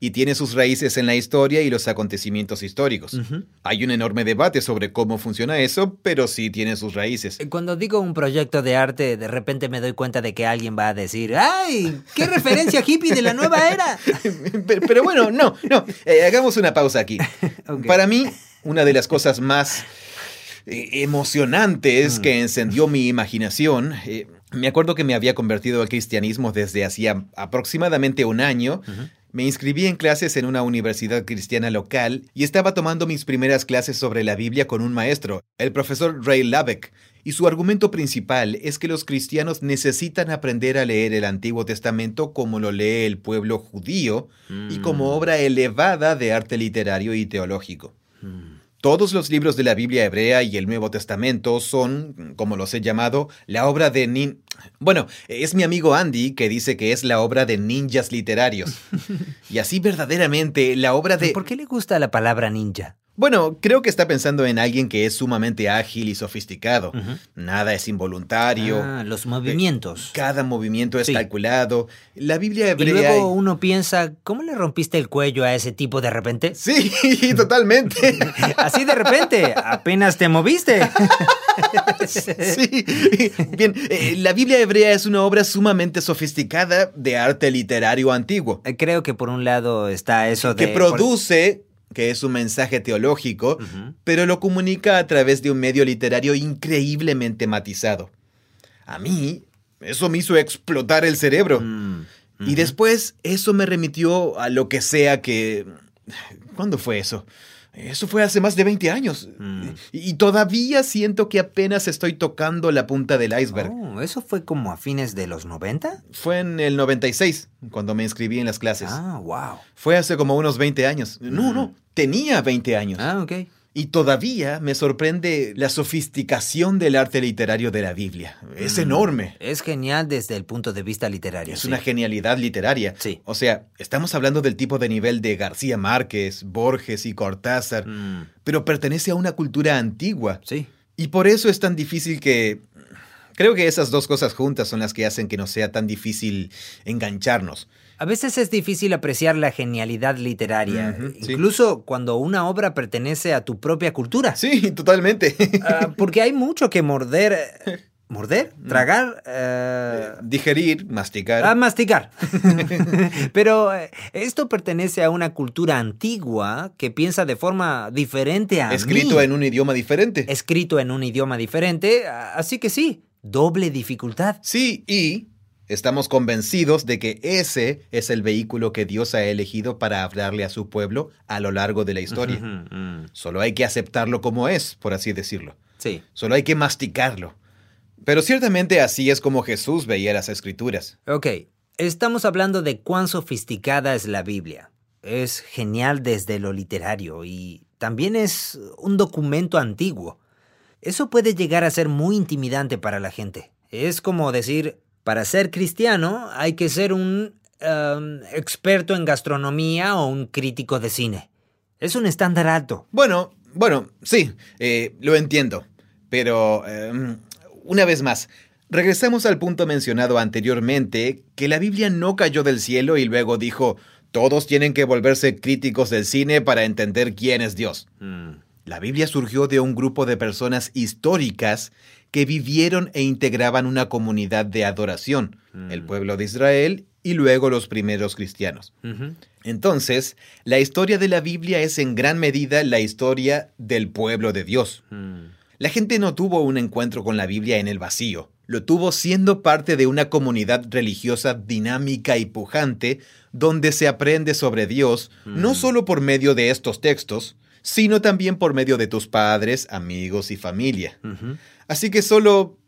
Y tiene sus raíces en la historia y los acontecimientos históricos. Hay un enorme debate sobre cómo funciona eso, pero sí tiene sus raíces. Cuando digo un proyecto de arte, de repente me doy cuenta de que alguien va a decir, ¡ay! ¡Qué referencia hippie de la nueva era! Pero, pero bueno, no, no. Eh, hagamos una pausa aquí. Para mí, una de las cosas más eh, emocionantes que encendió mi imaginación. eh, me acuerdo que me había convertido al cristianismo desde hacía aproximadamente un año. Me inscribí en clases en una universidad cristiana local y estaba tomando mis primeras clases sobre la Biblia con un maestro, el profesor Ray Labeck. Y su argumento principal es que los cristianos necesitan aprender a leer el Antiguo Testamento como lo lee el pueblo judío y como obra elevada de arte literario y teológico. Todos los libros de la Biblia hebrea y el Nuevo Testamento son, como los he llamado, la obra de nin... Bueno, es mi amigo Andy que dice que es la obra de ninjas literarios. Y así verdaderamente la obra de... ¿Por qué le gusta la palabra ninja? Bueno, creo que está pensando en alguien que es sumamente ágil y sofisticado. Nada es involuntario. Ah, los movimientos. Cada movimiento es Sí. calculado. La Biblia Y hebrea... luego uno piensa, ¿cómo le rompiste el cuello a ese tipo de repente? Sí, totalmente. Así de repente, apenas te moviste. Sí, bien, eh, la Biblia hebrea es una obra sumamente sofisticada de arte literario antiguo, Creo que por un lado está eso de... que produce, que es un mensaje teológico, pero lo comunica a través de un medio literario increíblemente matizado. A mí, eso me hizo explotar el cerebro. Mm, Y después eso me remitió a lo que sea que... ¿Cuándo fue eso? Eso fue hace más de 20 años. Mm. Y todavía siento que apenas estoy tocando la punta del iceberg. Oh, ¿Eso fue como a fines de los 90? Fue en el 96, cuando me inscribí en las clases. Ah, wow. Fue hace como unos 20 años. No, no, tenía 20 años. Ah, ok. Y todavía me sorprende la sofisticación del arte literario de la Biblia. Es Mm. enorme. Es genial desde el punto de vista literario. Es sí. una genialidad literaria. Sí. O sea, estamos hablando del tipo de nivel de García Márquez, Borges y Cortázar, Mm, pero pertenece a una cultura antigua. sí. Y por eso es tan difícil que... Creo que esas dos cosas juntas son las que hacen que nos sea tan difícil engancharnos. A veces es difícil apreciar la genialidad literaria, incluso cuando una obra pertenece a tu propia cultura. Sí, totalmente. Ah, porque hay mucho que morder. eh, ¿Morder? Mm. ¿Tragar? eh, Digerir, masticar. Ah, masticar. Pero eh, esto pertenece a una cultura antigua que piensa de forma diferente a escrito mí. en un idioma diferente. Escrito en un idioma diferente, así que sí, doble dificultad. Sí, y estamos convencidos de que ese es el vehículo que Dios ha elegido para hablarle a su pueblo a lo largo de la historia. Mm, Solo hay que aceptarlo como es, por así decirlo. Sí. Solo hay que masticarlo. Pero ciertamente así es como Jesús veía las escrituras. Ok, estamos hablando de cuán sofisticada es la Biblia. Es genial desde lo literario y también es un documento antiguo. Eso puede llegar a ser muy intimidante para la gente. Es como decir, para ser cristiano hay que ser un em, experto en gastronomía o un crítico de cine. Es un estándar alto. Bueno, bueno, sí, eh, lo entiendo. Pero, em, una vez más, regresamos al punto mencionado anteriormente, que la Biblia no cayó del cielo y luego dijo, todos tienen que volverse críticos del cine para entender quién es Dios. Mm. La Biblia surgió de un grupo de personas históricas que vivieron e integraban una comunidad de adoración, mm. el pueblo de Israel y luego los primeros cristianos. Entonces, la historia de la Biblia es en gran medida la historia del pueblo de Dios. Mm. La gente no tuvo un encuentro con la Biblia en el vacío, lo tuvo siendo parte de una comunidad religiosa dinámica y pujante, donde se aprende sobre Dios, no mm. solo por medio de estos textos, sino también por medio de tus padres, amigos y familia. Así que solo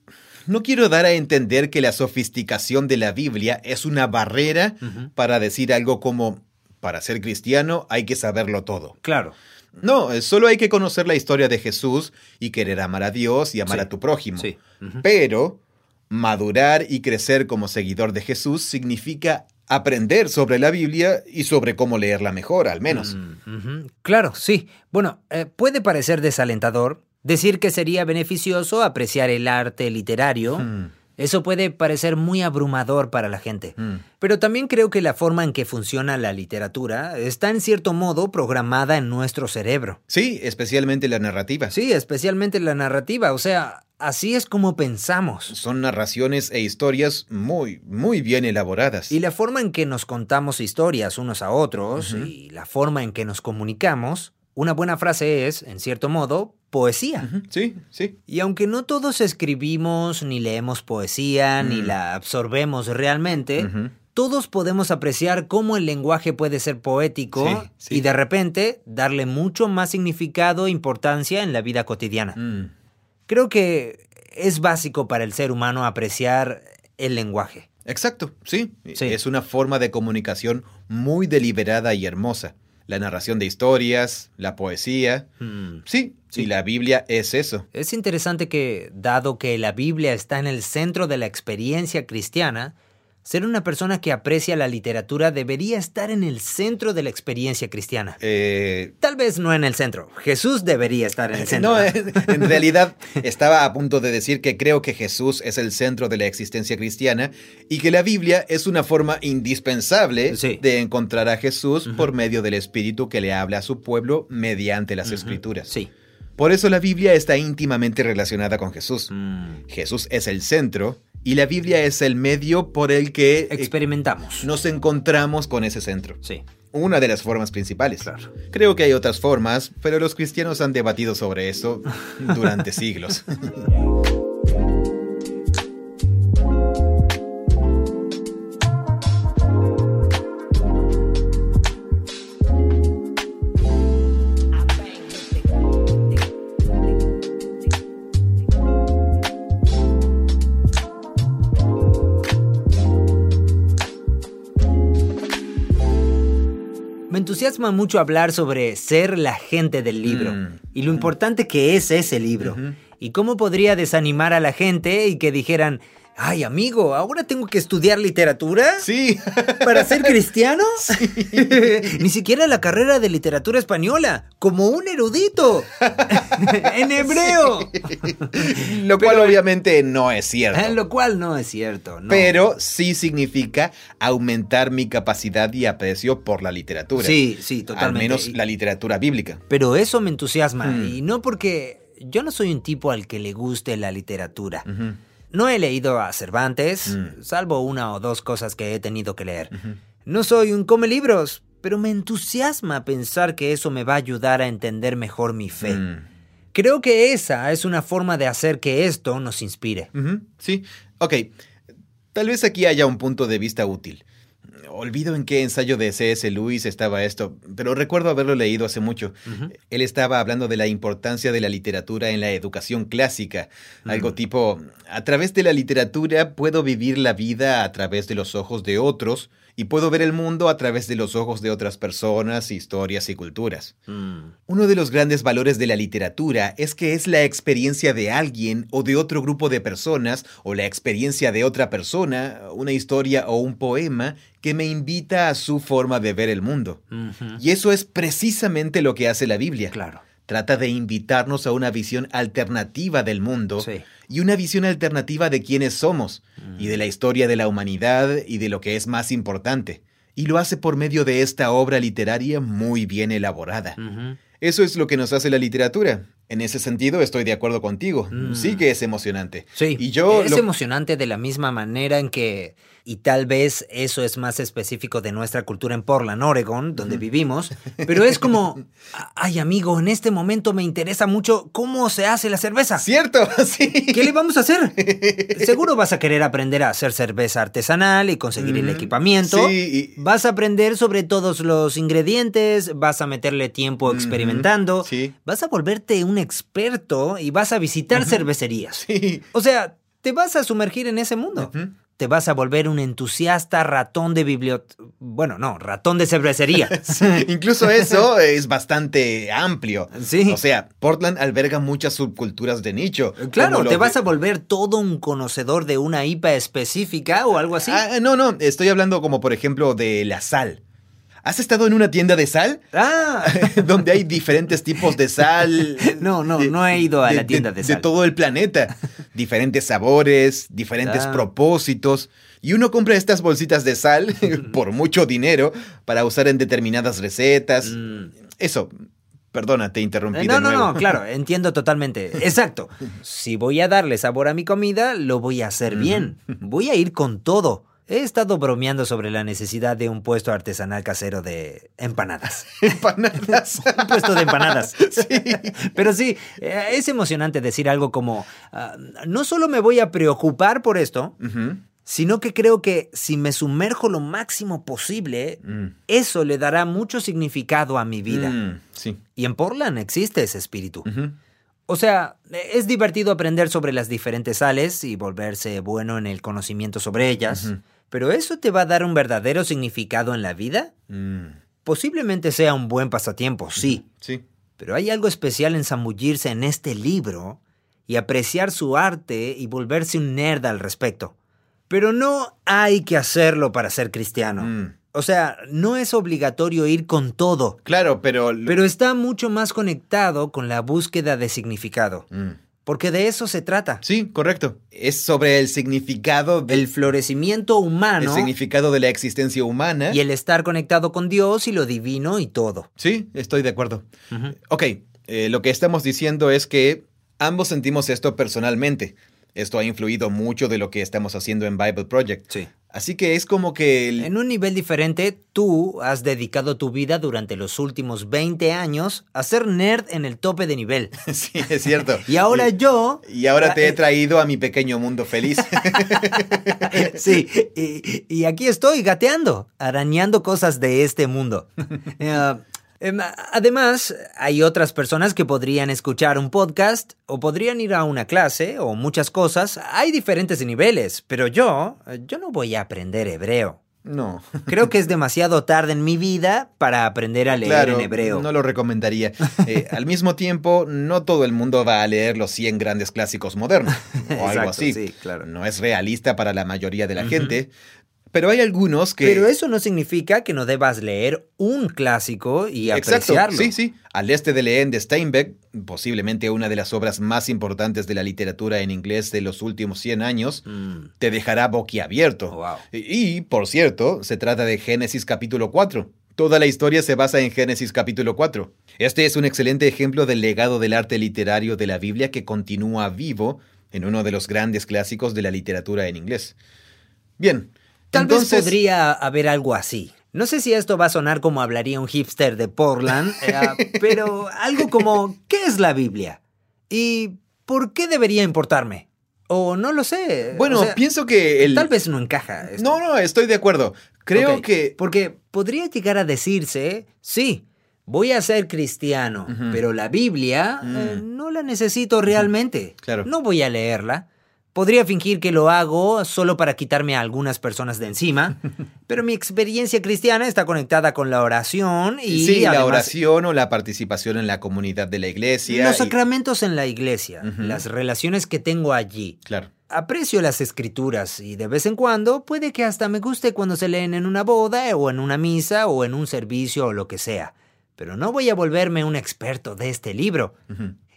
no quiero dar a entender que la sofisticación de la Biblia es una barrera para decir algo como, para ser cristiano hay que saberlo todo. Claro. No, solo hay que conocer la historia de Jesús y querer amar a Dios y amar a tu prójimo. Sí. Pero madurar y crecer como seguidor de Jesús significa aprender sobre la Biblia y sobre cómo leerla mejor, al menos. Mm, claro, sí. Bueno, eh, puede parecer desalentador decir que sería beneficioso apreciar el arte literario. Hmm. Eso puede parecer muy abrumador para la gente. Hmm. Pero también creo que la forma en que funciona la literatura está en cierto modo programada en nuestro cerebro. Sí, especialmente la narrativa. Sí, especialmente la narrativa. O sea, Así es como pensamos. Son narraciones e historias muy, muy bien elaboradas. Y la forma en que nos contamos historias unos a otros y la forma en que nos comunicamos, una buena frase es, en cierto modo, poesía. Sí, sí. Y aunque no todos escribimos ni leemos poesía, ni mm. la absorbemos realmente, todos podemos apreciar cómo el lenguaje puede ser poético y de repente darle mucho más significado e importancia en la vida cotidiana. Mm. Creo que es básico para el ser humano apreciar el lenguaje. Exacto, sí. Es una forma de comunicación muy deliberada y hermosa. La narración de historias, la poesía. Hmm. Sí, sí, y la Biblia es eso. Es interesante que, dado que la Biblia está en el centro de la experiencia cristiana, ser una persona que aprecia la literatura debería estar en el centro de la experiencia cristiana. Eh, Tal vez no en el centro. Jesús debería estar en el centro. No, en realidad estaba a punto de decir que creo que Jesús es el centro de la existencia cristiana y que la Biblia es una forma indispensable de encontrar a Jesús por medio del Espíritu que le habla a su pueblo mediante las Escrituras. Sí. Por eso la Biblia está íntimamente relacionada con Jesús. Mm. Jesús es el centro y la Biblia es el medio por el que eh, experimentamos. Nos encontramos con ese centro. Sí. Una de las formas principales. Claro. Creo que hay otras formas, pero los cristianos han debatido sobre eso durante siglos. entusiasma mucho hablar sobre ser la gente del libro mm. y lo importante que es ese libro. Y cómo podría desanimar a la gente y que dijeran, Ay, amigo, ¿ahora tengo que estudiar literatura? Sí. ¿Para ser cristiano? Ni siquiera la carrera de literatura española, como un erudito. en hebreo. Lo cual obviamente no es cierto. Lo cual no es cierto. Pero sí significa aumentar mi capacidad y aprecio por la literatura. Sí, sí, totalmente. Al menos la literatura bíblica. Pero eso me entusiasma. Hmm. Y no porque yo no soy un tipo al que le guste la literatura. No he leído a Cervantes, mm. salvo una o dos cosas que he tenido que leer. No soy un come libros, pero me entusiasma pensar que eso me va a ayudar a entender mejor mi fe. Mm. Creo que esa es una forma de hacer que esto nos inspire. Sí, ok. Tal vez aquí haya un punto de vista útil olvido en qué ensayo de C.S. Lewis estaba esto, pero recuerdo haberlo leído hace mucho. Él estaba hablando de la importancia de la literatura en la educación clásica, algo tipo, a través de la literatura puedo vivir la vida a través de los ojos de otros y puedo ver el mundo a través de los ojos de otras personas, historias y culturas. Mm. Uno de los grandes valores de la literatura es que es la experiencia de alguien o de otro grupo de personas o la experiencia de otra persona, una historia o un poema que me invita a su forma de ver el mundo. Y eso es precisamente lo que hace la Biblia. Claro trata de invitarnos a una visión alternativa del mundo Sí. y una visión alternativa de quiénes somos y de la historia de la humanidad y de lo que es más importante. Y lo hace por medio de esta obra literaria muy bien elaborada. Eso es lo que nos hace la literatura. En ese sentido estoy de acuerdo contigo. Mm. Sí que es emocionante. Sí, Y yo es lo- emocionante de la misma manera en que, y tal vez eso es más específico de nuestra cultura en Portland, Oregon, donde vivimos, pero es como, ay amigo, en este momento me interesa mucho cómo se hace la cerveza. Cierto, sí. ¿Qué le vamos a hacer? Seguro vas a querer aprender a hacer cerveza artesanal y conseguir el equipamiento. Sí, y- Vas a aprender sobre todos los ingredientes, vas a meterle tiempo experimentando, Sí. vas a volverte un experto y vas a visitar cervecerías. Sí. O sea, te vas a sumergir en ese mundo. Te vas a volver un entusiasta ratón de biblioteca. Bueno, no, ratón de cervecería. Incluso eso es bastante amplio. Sí. O sea, Portland alberga muchas subculturas de nicho. Claro, como lo te de- vas a volver todo un conocedor de una IPA específica o algo así. Ah, no, no, estoy hablando como por ejemplo de la sal. ¿Has estado en una tienda de sal? Ah, donde hay diferentes tipos de sal. No, no, no he ido a la tienda de sal. De todo el planeta. Diferentes sabores, diferentes Ah. propósitos. Y uno compra estas bolsitas de sal por mucho dinero para usar en determinadas recetas. Mm. Eso. Perdona, te interrumpí Eh, No, de no, no, claro, entiendo totalmente. Exacto. Si voy a darle sabor a mi comida, lo voy a hacer bien. Voy a ir con todo. He estado bromeando sobre la necesidad de un puesto artesanal casero de empanadas. Empanadas. Un puesto de empanadas. Sí. Pero sí, eh, es emocionante decir algo como, ah, no solo me voy a preocupar por esto, sino que creo que si me sumerjo lo máximo posible, Mm. eso le dará mucho significado a mi vida. Mm, sí. Y en Portland existe ese espíritu. O sea, es divertido aprender sobre las diferentes sales y volverse bueno en el conocimiento sobre ellas, Ujú. Pero ¿eso te va a dar un verdadero significado en la vida? Mm, Posiblemente sea un buen pasatiempo, sí, sí. pero hay algo especial en zambullirse en este libro y apreciar su arte y volverse un nerd al respecto. Pero no hay que hacerlo para ser cristiano. Mm. O sea, no es obligatorio ir con todo, Claro, pero... pero está mucho más conectado con la búsqueda de significado. Mm. Porque de eso se trata. Sí, correcto. Es sobre el significado del El florecimiento humano el significado de la existencia humana. y el estar conectado con Dios y lo divino y todo. Sí, estoy de acuerdo. Ok, eh, lo que estamos diciendo es que ambos sentimos esto personalmente. Esto ha influido mucho de lo que estamos haciendo en Bible Project. Sí. Así que es como que... el- En un nivel diferente, tú has dedicado tu vida durante los últimos 20 años a ser nerd en el tope de nivel. sí, es cierto. Y ahora yo... Y ahora te he traído a mi pequeño mundo feliz. Sí, y, y aquí estoy gateando, arañando cosas de este mundo. Eh, además, hay otras personas que podrían escuchar un podcast o podrían ir a una clase o muchas cosas. Hay diferentes niveles, pero yo, yo no voy a aprender hebreo. no. Creo que es demasiado tarde en mi vida para aprender a leer Claro, en hebreo. no lo recomendaría. Eh, al mismo tiempo, no todo el mundo va a leer los 100 grandes clásicos modernos o algo Exacto, así. sí, claro. No es realista para la mayoría de la gente, pero hay algunos que... Pero eso no significa que no debas leer un clásico y Exacto, apreciarlo. sí, sí. Al este de León de Steinbeck, posiblemente una de las obras más importantes de la literatura en inglés de los últimos 100 años, Mm, te dejará boquiabierto. wow. Y, y, por cierto, se trata de Génesis capítulo 4. Toda la historia se basa en Génesis capítulo 4. Este es un excelente ejemplo del legado del arte literario de la Biblia que continúa vivo en uno de los grandes clásicos de la literatura en inglés. Bien. Tal entonces, vez podría haber algo así. No sé si esto va a sonar como hablaría un hipster de Portland, eh, pero algo como ¿qué es la Biblia? ¿Y por qué debería importarme? O no lo sé. Bueno, o sea, pienso que el... tal vez no encaja. esto. No, no, estoy de acuerdo. Creo que... Porque podría llegar a decirse, sí, voy a ser cristiano, pero la Biblia eh, Mm. no la necesito realmente. Claro. No voy a leerla. Podría fingir que lo hago solo para quitarme a algunas personas de encima, pero mi experiencia cristiana está conectada con la oración y sí, la oración o la participación en la comunidad de la iglesia. los y- sacramentos en la iglesia, las relaciones que tengo allí. Claro. Aprecio las escrituras y de vez en cuando puede que hasta me guste cuando se leen en una boda o en una misa o en un servicio o lo que sea. pero no voy a volverme un experto de este libro.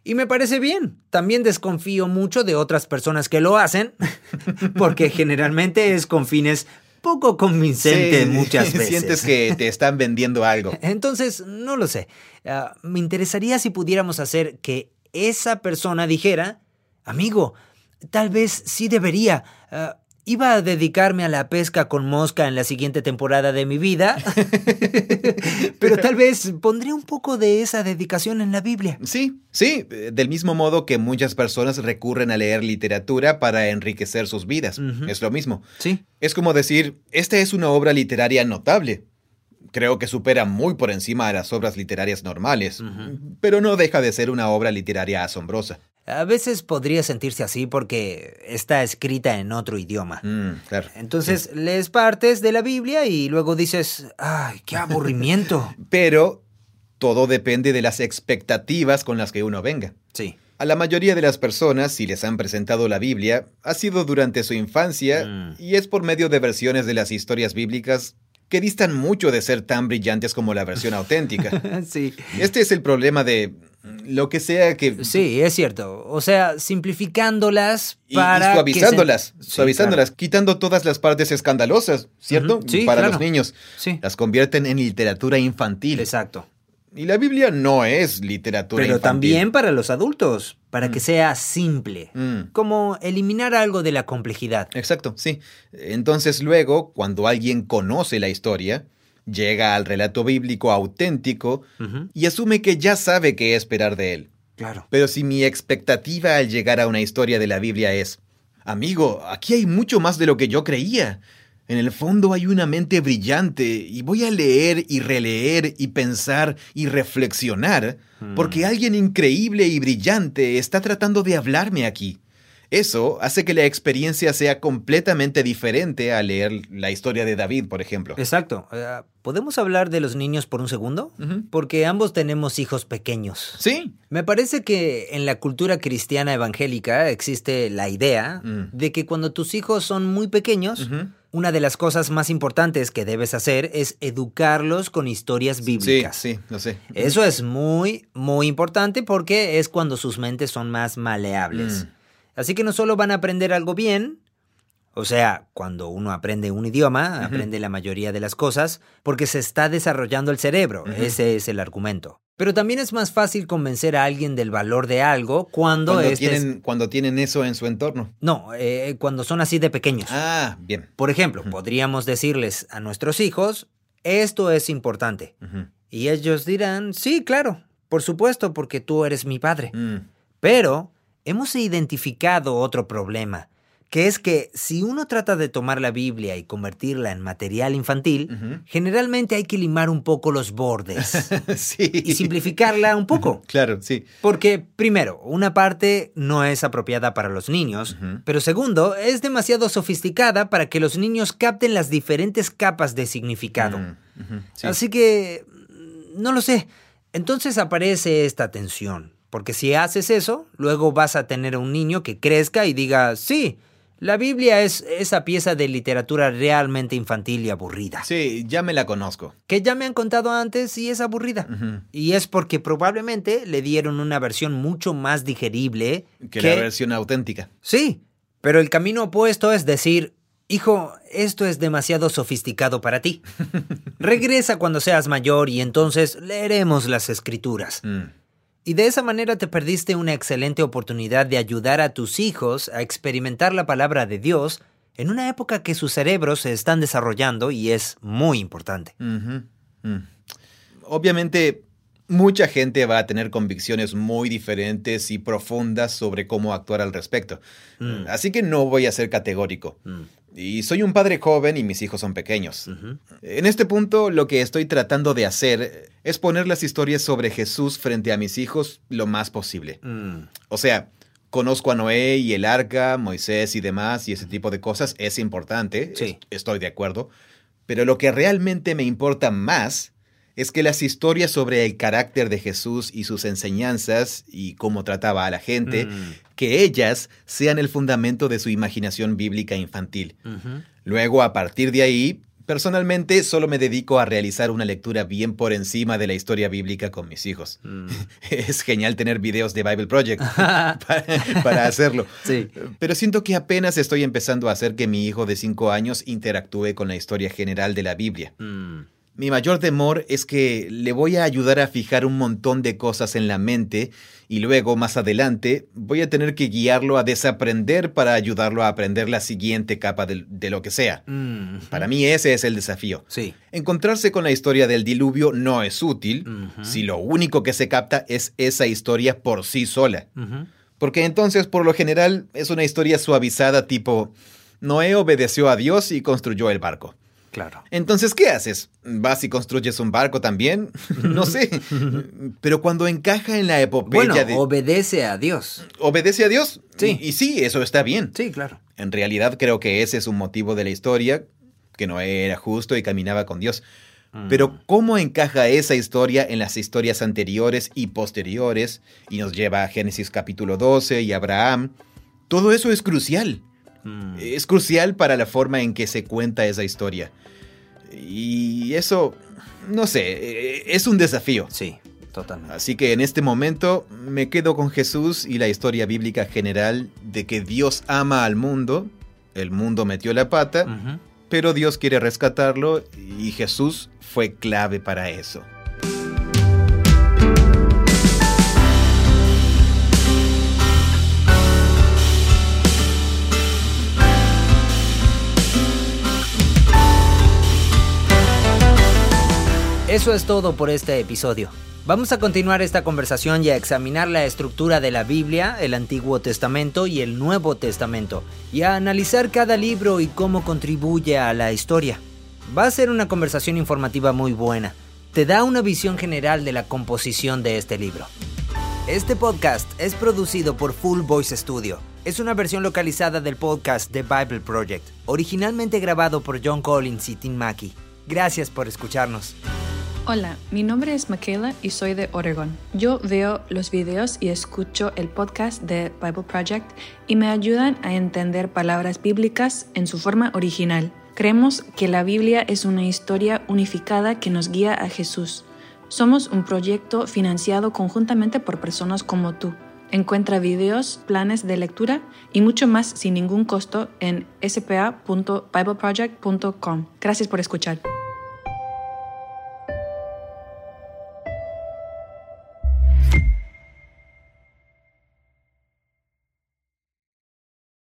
Y me parece bien. También desconfío mucho de otras personas que lo hacen, porque generalmente es con fines poco convincentes muchas veces. Sientes que te están vendiendo algo. Entonces, no lo sé. Ah, me interesaría si pudiéramos hacer que esa persona dijera, amigo, tal vez sí debería. Ah, Iba a dedicarme a la pesca con mosca en la siguiente temporada de mi vida, pero tal vez pondré un poco de esa dedicación en la Biblia. Sí, sí, del mismo modo que muchas personas recurren a leer literatura para enriquecer sus vidas. Es lo mismo. Sí. Es como decir, esta es una obra literaria notable. Creo que supera muy por encima de las obras literarias normales, pero no deja de ser una obra literaria asombrosa. A veces podría sentirse así porque está escrita en otro idioma. Mm, claro. Entonces lees partes de la Biblia y luego dices, ¡ay, qué aburrimiento! Pero todo depende de las expectativas con las que uno venga. Sí. A la mayoría de las personas, si les han presentado la Biblia, ha sido durante su infancia Mm. y es por medio de versiones de las historias bíblicas que distan mucho de ser tan brillantes como la versión auténtica. sí. Este es el problema de lo que sea que... Sí, es cierto. O sea, simplificándolas Y, y para. que suavizándolas, se- Sí, suavizándolas, quitando todas las partes escandalosas, ¿cierto? Sí, Para claro. los niños. Sí. Las convierten en literatura infantil. Exacto. Y la Biblia no es literatura Pero infantil. también para los adultos, para que sea simple. Mm. Como eliminar algo de la complejidad. Exacto, sí. Entonces luego, cuando alguien conoce la historia, llega al relato bíblico auténtico y asume que ya sabe qué esperar de él. Claro. Pero si mi expectativa al llegar a una historia de la Biblia es, amigo, aquí hay mucho más de lo que yo creía. En el fondo hay una mente brillante y voy a leer y releer y pensar y reflexionar porque alguien increíble y brillante está tratando de hablarme aquí. Eso hace que la experiencia sea completamente diferente a leer la historia de David, por ejemplo. Exacto. Eh, ¿Podemos hablar de los niños por un segundo? Porque ambos tenemos hijos pequeños. Sí. Me parece que en la cultura cristiana evangélica existe la idea Mm. de que cuando tus hijos son muy pequeños, una de las cosas más importantes que debes hacer es educarlos con historias Sí, bíblicas. sí, lo sé. Eso es muy, muy importante porque es cuando sus mentes son más maleables. Mm. Así que no solo van a aprender algo bien, o sea, cuando uno aprende un idioma, aprende la mayoría de las cosas, porque se está desarrollando el cerebro, ese es el argumento. Pero también es más fácil convencer a alguien del valor de algo cuando, Cuando, este es- tienen, cuando tienen eso en su entorno. No, eh, cuando son así de pequeños. Ah, bien. Por ejemplo, podríamos decirles a nuestros hijos, esto es importante. Y ellos dirán, sí, claro, por supuesto, porque tú eres mi padre. Mm. Pero hemos identificado otro problema, que es que si uno trata de tomar la Biblia y convertirla en material infantil, generalmente hay que limar un poco los bordes sí. y simplificarla un poco. Claro, sí. Porque, primero, una parte no es apropiada para los niños, pero segundo, es demasiado sofisticada para que los niños capten las diferentes capas de significado. Mm, sí. Así que, mm, no lo sé. Entonces aparece esta tensión, porque si haces eso, luego vas a tener un niño que crezca y diga, sí, la Biblia es esa pieza de literatura realmente infantil y aburrida, Sí, ya me la conozco. que ya me han contado antes y es aburrida. Y es porque probablemente le dieron una versión mucho más digerible Que, la versión auténtica. Sí, pero el camino opuesto es decir, hijo, esto es demasiado sofisticado para ti. Regresa cuando seas mayor y entonces leeremos las escrituras. Mm. Y de esa manera te perdiste una excelente oportunidad de ayudar a tus hijos a experimentar la palabra de Dios en una época que sus cerebros se están desarrollando y es muy importante. Mm. Obviamente, mucha gente va a tener convicciones muy diferentes y profundas sobre cómo actuar al respecto. Mm. Así que no voy a ser categórico. Mm. Y soy un padre joven y mis hijos son pequeños. En este punto, lo que estoy tratando de hacer es poner las historias sobre Jesús frente a mis hijos lo más posible. Mm. O sea, conozco a Noé y el arca, Moisés y demás, y ese tipo de cosas es importante. Sí. es- Estoy de acuerdo. Pero lo que realmente me importa más es que las historias sobre el carácter de Jesús y sus enseñanzas y cómo trataba a la gente, Mm. que ellas sean el fundamento de su imaginación bíblica infantil. Luego, a partir de ahí, Personalmente solo me dedico a realizar una lectura bien por encima de la historia bíblica con mis hijos. Mm. Es genial tener videos de Bible Project para, hacerlo. Sí. Pero siento que apenas estoy empezando a hacer que mi hijo de 5 años interactúe con la historia general de la Biblia. Mm. Mi mayor temor es que le voy a ayudar a fijar un montón de cosas en la mente y luego, más adelante, voy a tener que guiarlo a desaprender para ayudarlo a aprender la siguiente capa de, lo que sea. Mm, para mí ese es el desafío. Sí. Encontrarse con la historia del diluvio no es útil si lo único que se capta es esa historia por sí sola. Porque entonces, por lo general, es una historia suavizada tipo, Noé obedeció a Dios y construyó el barco. Claro. Entonces, ¿qué haces? ¿Vas y construyes un barco también? no sé. Pero cuando encaja en la epopeya bueno, de... obedece a Dios. ¿Obedece a Dios? Sí. Y, sí, eso está bien. Sí, claro. En realidad creo que ese es un motivo de la historia, que no era justo y caminaba con Dios. Mm. Pero ¿cómo encaja esa historia en las historias anteriores y posteriores? Y nos lleva a Génesis capítulo 12 y Abraham. Todo eso es crucial. Mm. Es crucial para la forma en que se cuenta esa historia. Y eso, no sé, e, es un desafío. Sí, totalmente. Así que en este momento me quedo con Jesús y la historia bíblica general de que Dios ama al mundo, el mundo metió la pata, pero Dios quiere rescatarlo y Jesús fue clave para eso. Eso es todo por este episodio. Vamos a continuar esta conversación y a examinar la estructura de la Biblia, el Antiguo Testamento y el Nuevo Testamento, y a analizar cada libro y cómo contribuye a la historia. Va a ser una conversación informativa muy buena. Te da una visión general de la composición de este libro. Este podcast es producido por Full Voice Studio. Es una versión localizada del podcast The Bible Project, originalmente grabado por John Collins y Tim Mackey. Gracias por escucharnos. Hola, mi nombre es Michaela y soy de Oregon. Yo veo los videos y escucho el podcast de Bible Project y me ayudan a entender palabras bíblicas en su forma original. Creemos que la Biblia es una historia unificada que nos guía a Jesús. Somos un proyecto financiado conjuntamente por personas como tú. Encuentra videos, planes de lectura y mucho más sin ningún costo en spa.bibleproject.com. Gracias por escuchar.